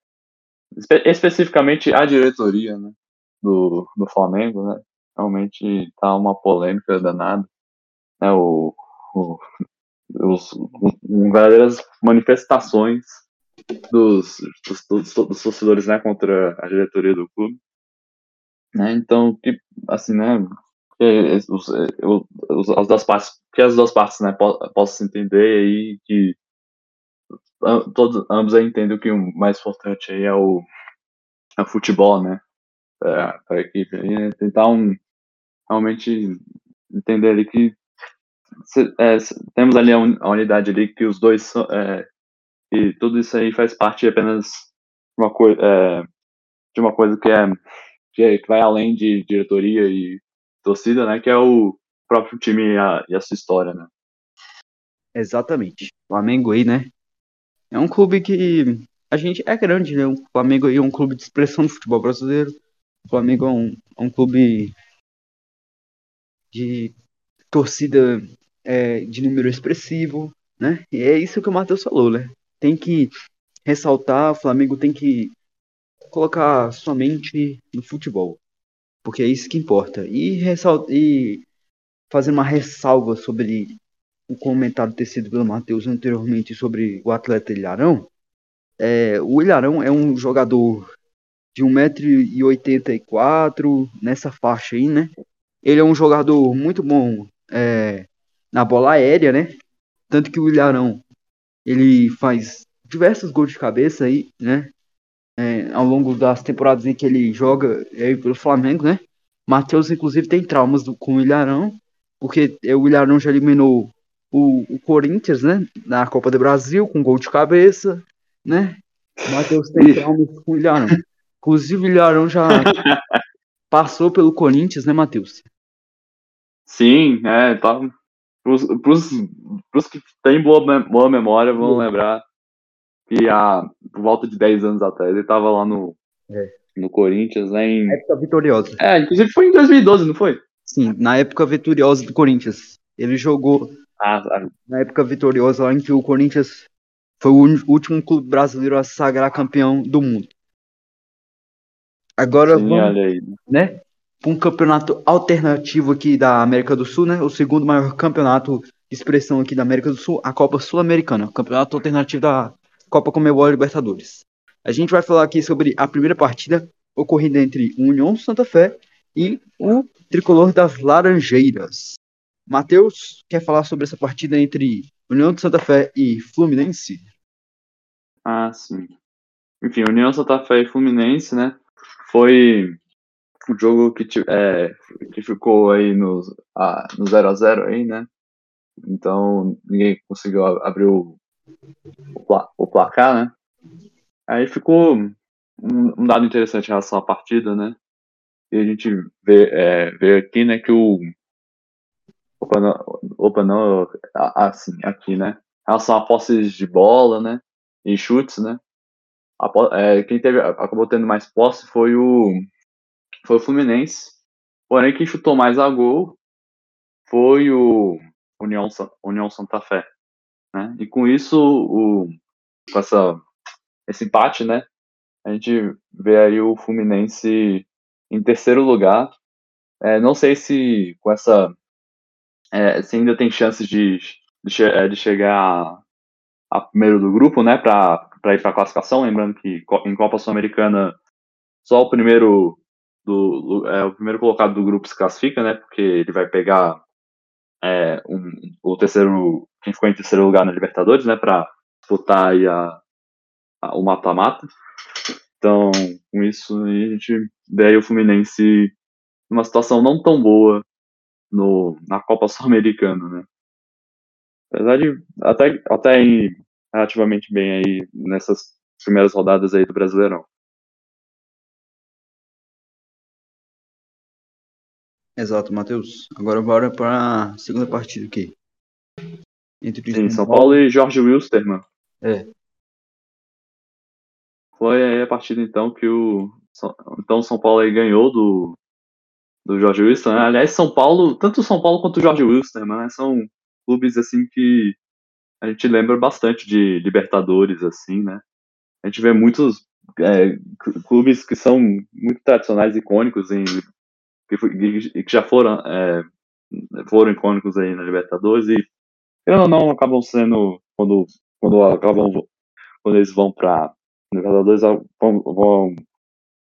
[SPEAKER 2] Espe especificamente a diretoria, né? Do, do Flamengo, né? Realmente tá uma polêmica danada, né? O, o os, um, verdadeiras manifestações dos, dos, dos, dos, torcedores, né? Contra a diretoria do clube, né? Então, que, assim, né? Os, os, as duas partes, que as duas partes, né? Possam se entender aí que todos, ambos entendem que o mais importante aí é o, é o futebol, né? Para a equipe. E é tentar um, realmente entender ali que se, é, temos ali a, un, a, unidade ali que os dois é, e tudo isso aí faz parte apenas uma coisa é, de uma coisa que é, que é, que vai além de diretoria e torcida, né? Que é o próprio time e a, e a sua história, né?
[SPEAKER 1] Exatamente. Flamengo aí, né? É um clube que a gente é grande, né? O Flamengo é um clube de expressão do futebol brasileiro. O Flamengo é um, é um clube de torcida é, de número expressivo, né? E é isso que o Matheus falou, né? Tem que ressaltar, o Flamengo tem que colocar somente no futebol, porque é isso que importa. E, e fazer uma ressalva sobre o comentário tecido pelo Matheus anteriormente sobre o atleta Ilharão, é, o Ilharão é um jogador de 1,84m, nessa faixa aí, né? Ele é um jogador muito bom é, na bola aérea, né? Tanto que o Ilharão, ele faz diversos gols de cabeça aí, né? É, ao longo das temporadas em que ele joga aí pelo Flamengo, né? Matheus, inclusive, tem traumas do, com o Ilharão, porque o Ilharão já eliminou o, o Corinthians, né? Na Copa do Brasil, com gol de cabeça, né? O Matheus [laughs] tem traumas com o Ilharão. Inclusive, o Ilharão já [laughs] passou pelo Corinthians, né, Matheus?
[SPEAKER 2] Sim, é, tá, pros, pros, pros que têm boa, boa memória vão lembrar que há por volta de 10 anos atrás ele estava lá no,
[SPEAKER 1] É.
[SPEAKER 2] no Corinthians, né, em...
[SPEAKER 1] época vitoriosa.
[SPEAKER 2] É, inclusive foi em 2012, não foi?
[SPEAKER 1] Sim, na época vitoriosa do Corinthians. Ele jogou
[SPEAKER 2] Ah, ah,
[SPEAKER 1] na época vitoriosa lá em que o Corinthians foi o último clube brasileiro a se sagrar campeão do mundo. Agora
[SPEAKER 2] sim,
[SPEAKER 1] vamos,
[SPEAKER 2] aí.
[SPEAKER 1] né, um campeonato alternativo aqui da América do Sul, né, o segundo maior campeonato de expressão aqui da América do Sul, a Copa Sul-Americana, campeonato alternativo da Copa Comebol Libertadores. A gente vai falar aqui sobre a primeira partida ocorrida entre o União Santa Fé e o tricolor das Laranjeiras. Matheus quer falar sobre essa partida entre União de Santa Fé e Fluminense?
[SPEAKER 2] Ah, sim. Enfim, União Santa Fé e Fluminense, né? Foi o jogo que, é, que ficou aí no, ah, no 0x0 aí, né? Então ninguém conseguiu abrir o, o, o placar, né? Aí ficou um, um dado interessante em relação à partida, né? E a gente vê, é, vê aqui, né, que o. Opa, não, opa, não ah, ah, sim, aqui, né? Em relação a posses de bola, né? E chutes, né? A é, quem teve, acabou tendo mais posse foi o, foi o Fluminense. Porém, quem chutou mais a gol foi o União, União Santa Fé. Né? E com isso, o, com essa, esse empate, né? A gente vê aí o Fluminense em terceiro lugar. É, não sei se com essa. É, se ainda tem chances de, de, é, de chegar a, primeiro do grupo, né? Para ir para classificação. Lembrando que em Copa Sul-Americana só o primeiro do é, o primeiro colocado do grupo se classifica, né? Porque ele vai pegar é, um, o terceiro quem ficou em terceiro lugar na Libertadores, né? Para disputar aí a, a- o mata-mata. Então, com isso a gente vê o Fluminense numa situação não tão boa no, na Copa [laughs] Sul-Americana, né? Apesar de até, até ir relativamente bem aí nessas primeiras rodadas aí do Brasileirão.
[SPEAKER 1] Exato, Matheus. Agora bora para a segunda partida aqui. Entre
[SPEAKER 2] Sim, São Paulo e Jorge Wilstermann.
[SPEAKER 1] É.
[SPEAKER 2] Foi aí a partida então que o então o São Paulo aí ganhou do do Jorge Wilson, né? Aliás, São Paulo, tanto São Paulo quanto o Jorge Wilson, né? São clubes assim que a gente lembra bastante de Libertadores assim, né? A gente vê muitos é, cl- clubes que são muito tradicionais, icônicos em que, que já foram é, foram icônicos aí na Libertadores e ou não acabam sendo quando quando acabam quando eles vão para Libertadores vão, vão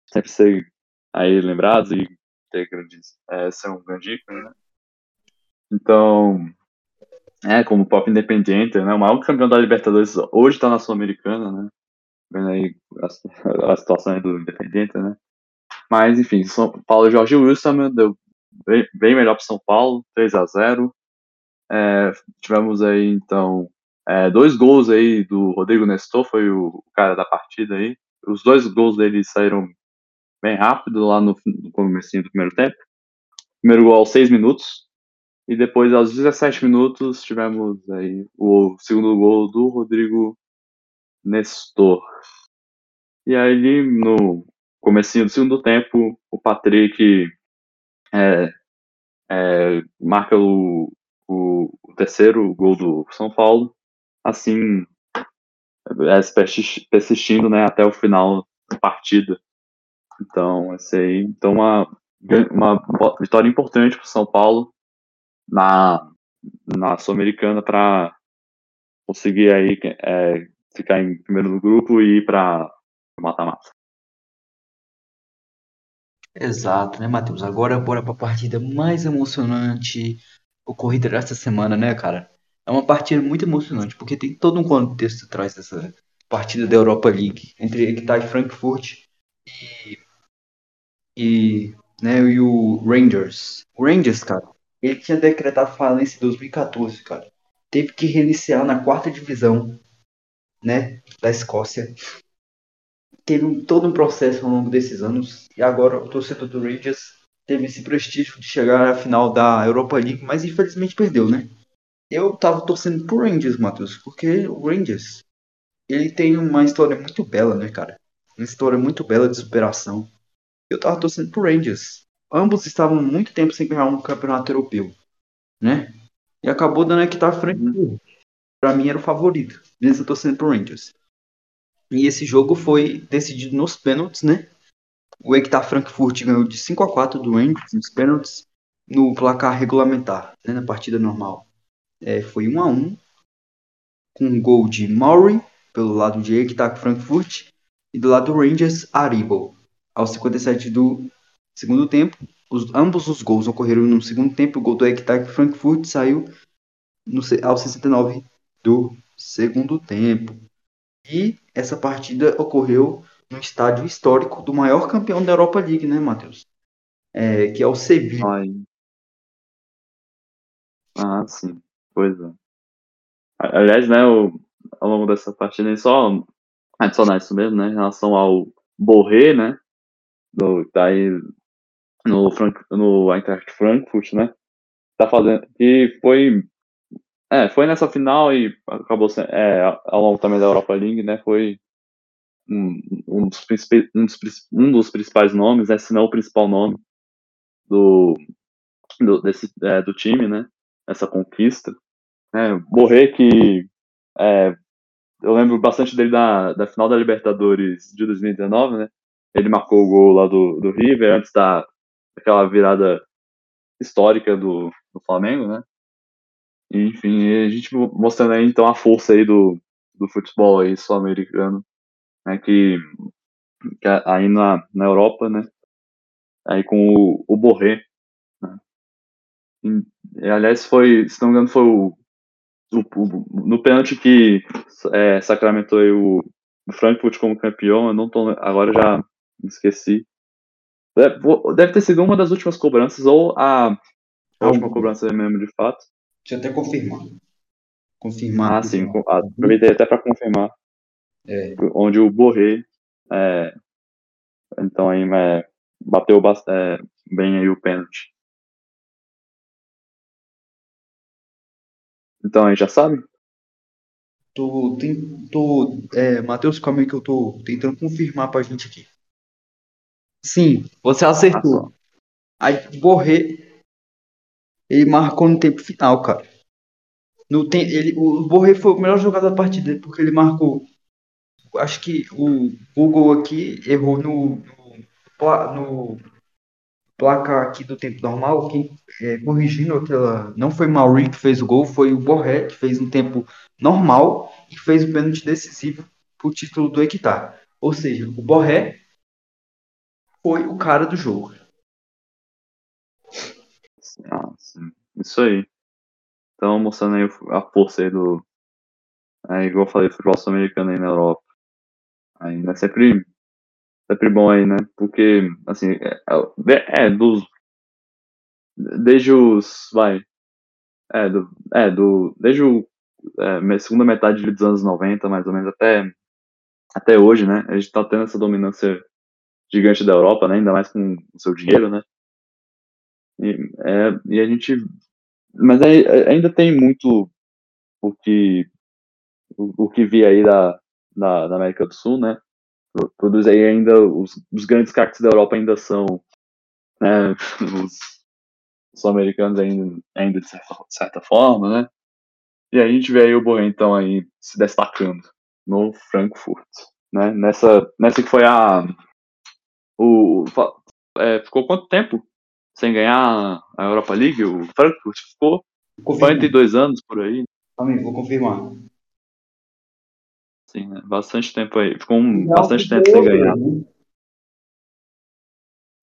[SPEAKER 2] sempre ser aí lembrados e ter grandes é, ser um grande ícone, né? Então, é, como o próprio Independiente, né? O maior campeão da Libertadores hoje está na Sul-Americana, né? Vendo aí a, a situação do Independiente, né? Mas, enfim, São Paulo Jorge Wilson deu bem, bem melhor para São Paulo, 3 a 0 É, tivemos aí, então, é, dois gols aí do Rodrigo Nestor, foi o cara da partida aí. Os dois gols dele saíram bem rápido lá no, no comecinho do primeiro tempo. Primeiro gol aos 6 minutos. E depois, aos 17 minutos, tivemos aí o segundo gol do Rodrigo Nestor. E aí, no comecinho do segundo tempo, o Patrick é, é, marca o, o, o terceiro gol do São Paulo. Assim, é, persis- persistindo né, até o final da partida. Então, esse aí, então uma, uma vitória importante para o São Paulo na, na Sul-Americana para conseguir aí é, ficar em primeiro no grupo e ir para mata-mata.
[SPEAKER 1] Exato, né, Matheus? Agora bora para a partida mais emocionante ocorrida dessa semana, né, cara? É uma partida muito emocionante, porque tem todo um contexto atrás dessa partida da Europa League, entre Equitar e Frankfurt e, e, né, e o Rangers. O Rangers, cara, ele tinha decretado falência em 2014, cara. Teve que reiniciar na quarta divisão, né, da Escócia teve um- todo um processo ao longo desses anos e agora o torcedor do Rangers teve esse prestígio de chegar à final da Europa League, mas infelizmente perdeu, né? Eu tava torcendo pro Rangers, Matheus, porque o Rangers, ele tem uma história muito bela, né, cara? Uma história muito bela de superação. Eu tava torcendo pro Rangers. Ambos estavam muito tempo sem ganhar um campeonato europeu, né? E acabou dando aqui tá frente. Pra mim era o favorito. Mesmo torcendo pro Rangers. E esse jogo foi decidido nos pênaltis, né? O Equitar Frankfurt ganhou de 5 a 4 do Rangers nos pênaltis no placar regulamentar, né, na partida normal. É, foi 1 a 1 com um gol de Maury pelo lado de Equitar Frankfurt e do lado do Rangers Aribo. Aos 57 do segundo tempo, os, ambos os gols ocorreram no segundo tempo. O gol do Equitar Frankfurt saiu no, aos 69 do segundo tempo. E essa partida ocorreu no estádio histórico do maior campeão da Europa League, né, Matheus? É, que é o Sevilla.
[SPEAKER 2] Ah, sim. Pois é. Aliás, né, ao longo dessa partida, só adicionar isso mesmo, né, em relação ao Borré, né, do, tá aí no, Frank, no Eintracht Frankfurt, né, tá fazendo, que foi, é, foi nessa final e acabou sendo, é, ao longo também da Europa League, né, foi um, um, dos, um, dos, um dos principais nomes, né, se não o principal nome do, do, desse, é, do time, né, essa conquista. É, Borré que é, eu lembro bastante dele da, da final da Libertadores de 2019, né, ele marcou o gol lá do, do River antes da aquela virada histórica do, do Flamengo, né, enfim, a gente mostrando aí então a força aí do, do futebol aí sul-americano né, que, que aí na, na Europa, né, aí com o, o Borré, né, e, aliás foi, se não me engano, foi o, o, o no pênalti que é, sacramentou o, o Frankfurt como campeão, eu não tô, agora já esqueci, deve, deve ter sido uma das últimas cobranças, ou a, a última cobrança mesmo, de fato.
[SPEAKER 1] Deixa eu até confirmar. Confirmar.
[SPEAKER 2] Ah, sim, aproveitei até para confirmar. É. Onde o Borré, é, então aí é, bateu é, bem aí o pênalti. Então aí já sabe?
[SPEAKER 1] Tô, tem, tô, é, Matheus, calma aí que eu tô tentando confirmar pra gente aqui. Sim, você acertou. Aí Borré, ele marcou no tempo final, cara. No tem, ele, o Borré foi o melhor jogador da partida, porque ele marcou acho que o Google aqui errou no, no, no placar aqui do tempo normal. Quem é, corrigindo aquela. Não foi Mauri que fez o gol, foi o Borré que fez um tempo normal e fez o pênalti decisivo para o título do Equitar. Ou seja, o Borré foi o cara do jogo.
[SPEAKER 2] Sim. Isso aí. Então, mostrando aí a força aí do. É, igual eu falei, futebol sul-americano aí na Europa. Ainda é sempre, sempre bom aí, né? Porque, assim, é, é, é dos. Desde os. Vai. É, do. É, do. Desde o. É, segunda metade dos anos 90, mais ou menos, até. Até hoje, né? A gente tá tendo essa dominância gigante da Europa, né? Ainda mais com o seu dinheiro, né? E, é, e a gente. Mas é, ainda tem muito o que. O, o que vi aí da, na, na América do Sul, né? Produz aí ainda os, os grandes craques da Europa ainda são né, [laughs] os sul-americanos ainda, ainda de certa, de certa, forma, né? E aí a gente vê aí o Borré então aí se destacando no Frankfurt, né? Nessa, nessa que foi a o é, ficou quanto tempo sem ganhar a Europa League? O Frankfurt ficou Confirma. 42 anos por aí.
[SPEAKER 1] Também vou confirmar.
[SPEAKER 2] Sim, né? Bastante tempo aí. Ficou um, bastante tempo sem ganhar. Né?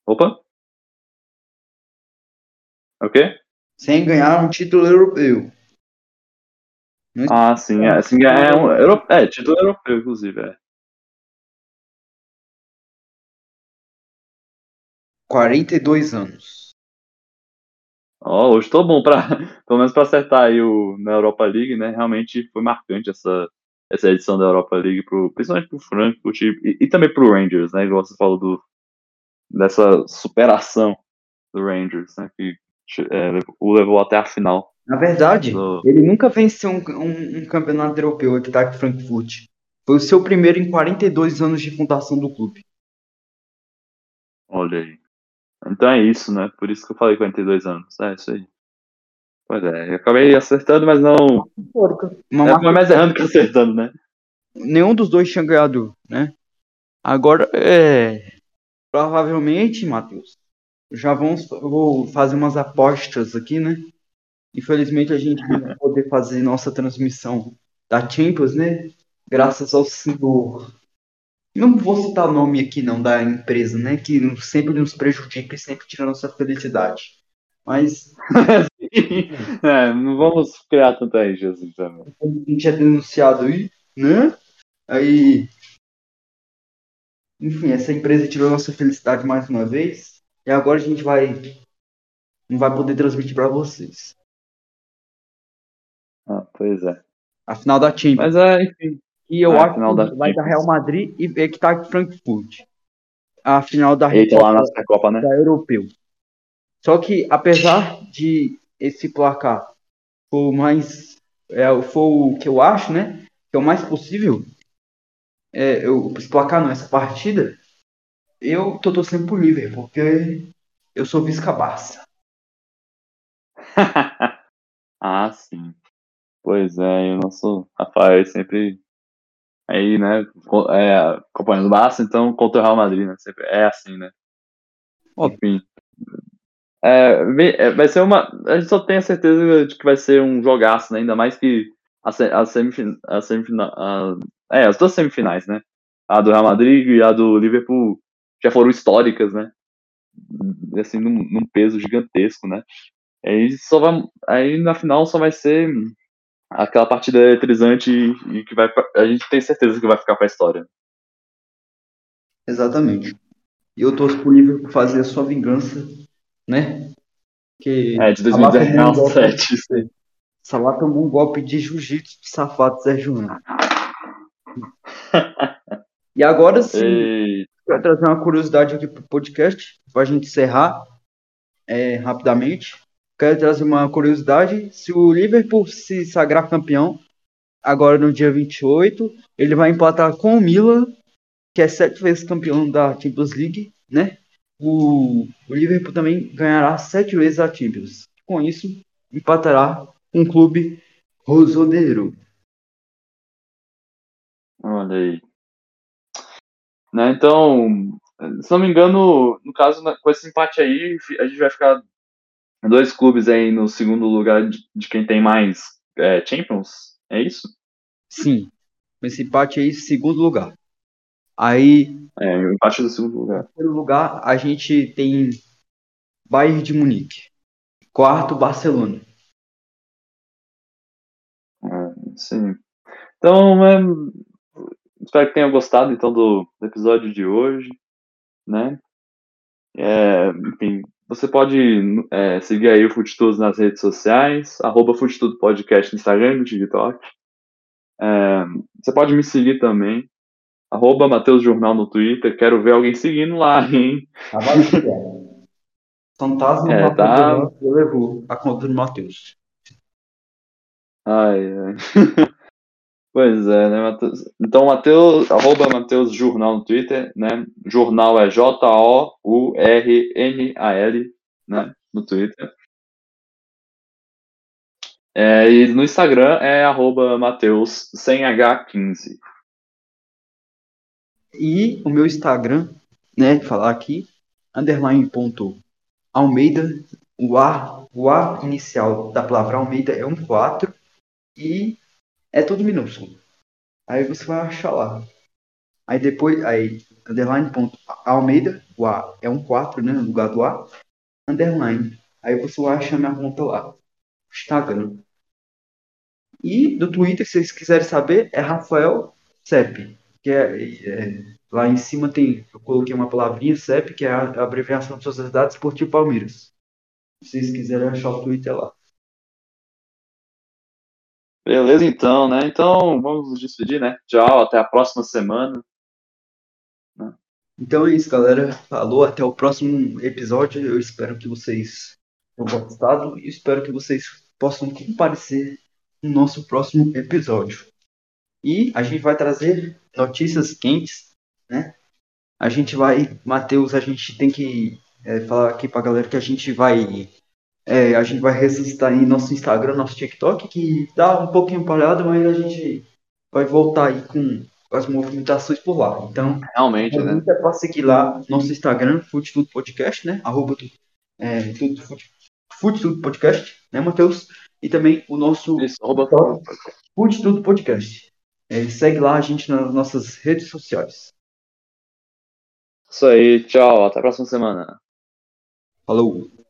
[SPEAKER 2] Opa? O quê?
[SPEAKER 1] Sem ganhar um título europeu.
[SPEAKER 2] ah, sim, é, ganhar é, um, é, título europeu, inclusive, é.
[SPEAKER 1] 42 anos.
[SPEAKER 2] Ó, oh, hoje tô bom para [laughs] pelo menos para acertar aí o na Europa League, né? Realmente foi marcante essa essa edição da Europa League, pro, principalmente para o Frankfurt e, e também para o Rangers, né? Igual você falou do, dessa superação do Rangers, né? Que é, o levou até a final
[SPEAKER 1] Na verdade,
[SPEAKER 2] Do-
[SPEAKER 1] ele nunca venceu um, um- um campeonato europeu, o Eintracht Frankfurt. Foi o seu primeiro em 42 anos de fundação do clube.
[SPEAKER 2] Olha aí. Então é isso, né? Por isso que eu falei 42 anos. É isso aí. Pois é, eu acabei acertando, mas não.
[SPEAKER 1] Uma
[SPEAKER 2] É,
[SPEAKER 1] marca-
[SPEAKER 2] foi mais errando que acertando, né?
[SPEAKER 1] Nenhum dos dois tinha ganhado, né? Agora, é... Provavelmente, Matheus, já vamos eu vou fazer umas apostas aqui, né? Infelizmente a gente não vai poder fazer nossa transmissão da Champions, né? Graças ao senhor. Não vou citar o nome aqui não da empresa, né? Que sempre nos prejudica e sempre tira nossa felicidade. Mas [laughs]
[SPEAKER 2] é, não vamos criar tanta também.
[SPEAKER 1] a gente é denunciado aí, né? Aí. Enfim, essa empresa tirou nossa felicidade mais uma vez. E agora a gente vai. Não vai poder transmitir para vocês.
[SPEAKER 2] Ah, pois é.
[SPEAKER 1] A final da Champions.
[SPEAKER 2] Mas é, enfim.
[SPEAKER 1] E eu
[SPEAKER 2] Ah,
[SPEAKER 1] acho que
[SPEAKER 2] da
[SPEAKER 1] vai dar. Real Madrid e Eintracht Frankfurt. A final da
[SPEAKER 2] Eita lá
[SPEAKER 1] Recopa
[SPEAKER 2] na Copa, né?
[SPEAKER 1] da Europeu. Só que apesar de esse placar for mais é, for o que eu acho, né? Que é o mais possível. É, eu, esse placar não, essa partida, eu tô torcendo pro Liverpool, porque eu sou vice-cabaça. [laughs]
[SPEAKER 2] ah, sim. Pois é, e o nosso Rafael sempre aí, né? É, acompanhando o Barça, então contra o Real Madrid, né? Sempre é assim, né? Enfim. É, é, vai ser uma. A gente só tem a certeza de que vai ser um jogaço, né? Ainda mais que a, a semifina, a- é, as duas semifinais, né? A do Real Madrid e a do Liverpool já foram históricas, né? Assim, num, num peso gigantesco, né? Aí só vai, aí na final só vai ser aquela partida eletrizante e, que vai pra- a gente tem certeza que vai ficar pra história.
[SPEAKER 1] Exatamente. E eu torço pro Liverpool fazer a sua vingança, né? Que
[SPEAKER 2] É, de
[SPEAKER 1] Salah tomou um golpe-
[SPEAKER 2] 2017. isso aí.
[SPEAKER 1] Salah tomou um golpe de jiu-jitsu de safado Zé Júnior. E agora sim, para trazer uma curiosidade aqui pro podcast, para a gente encerrar é, rapidamente. Quero trazer uma curiosidade. Se o Liverpool se sagrar campeão, agora no dia 28, ele vai empatar com o Milan, que é sete vezes campeão da Champions League, né? O, o Liverpool também ganhará sete vezes a Champions. Com isso, empatará o clube rosoneiro.
[SPEAKER 2] Olha aí. Né, então, se não me engano, no caso, na- com esse empate aí, a gente vai ficar dois clubes aí no segundo lugar de, de quem tem mais é, Champions. É isso?
[SPEAKER 1] Sim, esse empate aí, segundo lugar. Aí,
[SPEAKER 2] É, o empate do segundo lugar.
[SPEAKER 1] Em terceiro lugar, a gente tem Bayern de Munique. Quarto, Barcelona.
[SPEAKER 2] Sim. Então, é, espero que tenham gostado então do, do episódio de hoje, né? É, enfim, você pode é, seguir aí o Futitudos nas redes sociais, arroba Futitudo Podcast no Instagram e no TikTok. É, você pode me seguir também, arroba Mateus Jornal no Twitter. Quero ver alguém seguindo lá, hein?
[SPEAKER 1] Fantasma
[SPEAKER 2] É, tá.
[SPEAKER 1] Levou a conta do Matheus.
[SPEAKER 2] Ai, ai. [laughs] Pois é, né, Matheus? Então, Mateus, arroba Mateus Jornal no Twitter, né? Jornal é J-O-U-R-N-A-L, né? No Twitter. É, e no Instagram é arroba Mateus sem H15.
[SPEAKER 1] E o meu Instagram, né, falar aqui, underline ponto Almeida, o A, o A inicial da palavra Almeida é um 4 e é tudo minúsculo. Aí você vai achar lá. Aí depois, aí, underline ponto Almeida, o A é um 4, né, no lugar do A, underline. Aí você vai achar minha conta lá. Instagram. E do Twitter, se vocês quiserem saber, é Rafael Cep. Que é, é- lá em cima tem, eu coloquei uma palavrinha CEP, que é a, a abreviação de Sociedade Esportiva Palmeiras. Se vocês quiserem achar o Twitter lá.
[SPEAKER 2] Beleza, então, né? Então, vamos nos despedir, né? Tchau, até a próxima semana.
[SPEAKER 1] Então é isso, galera. Falou, até o próximo episódio. Eu espero que vocês tenham gostado e espero que vocês possam comparecer no nosso próximo episódio. E a gente vai trazer notícias quentes, né? A gente vai, Matheus, a gente tem que é, falar aqui pra galera que a gente vai é, a gente vai ressuscitar aí nosso Instagram, nosso TikTok, que tá um pouquinho parado, mas a gente vai voltar aí com as movimentações por lá. Então,
[SPEAKER 2] Realmente, né?
[SPEAKER 1] é para seguir lá nosso Instagram, Fute Tudo Podcast, né? Arroba tudo, é, tudo, Podcast, né, Matheus? E também o nosso
[SPEAKER 2] Isso, arroba
[SPEAKER 1] Podcast. É, segue lá a gente nas nossas redes sociais.
[SPEAKER 2] Isso aí, tchau, até a próxima semana.
[SPEAKER 1] Falou!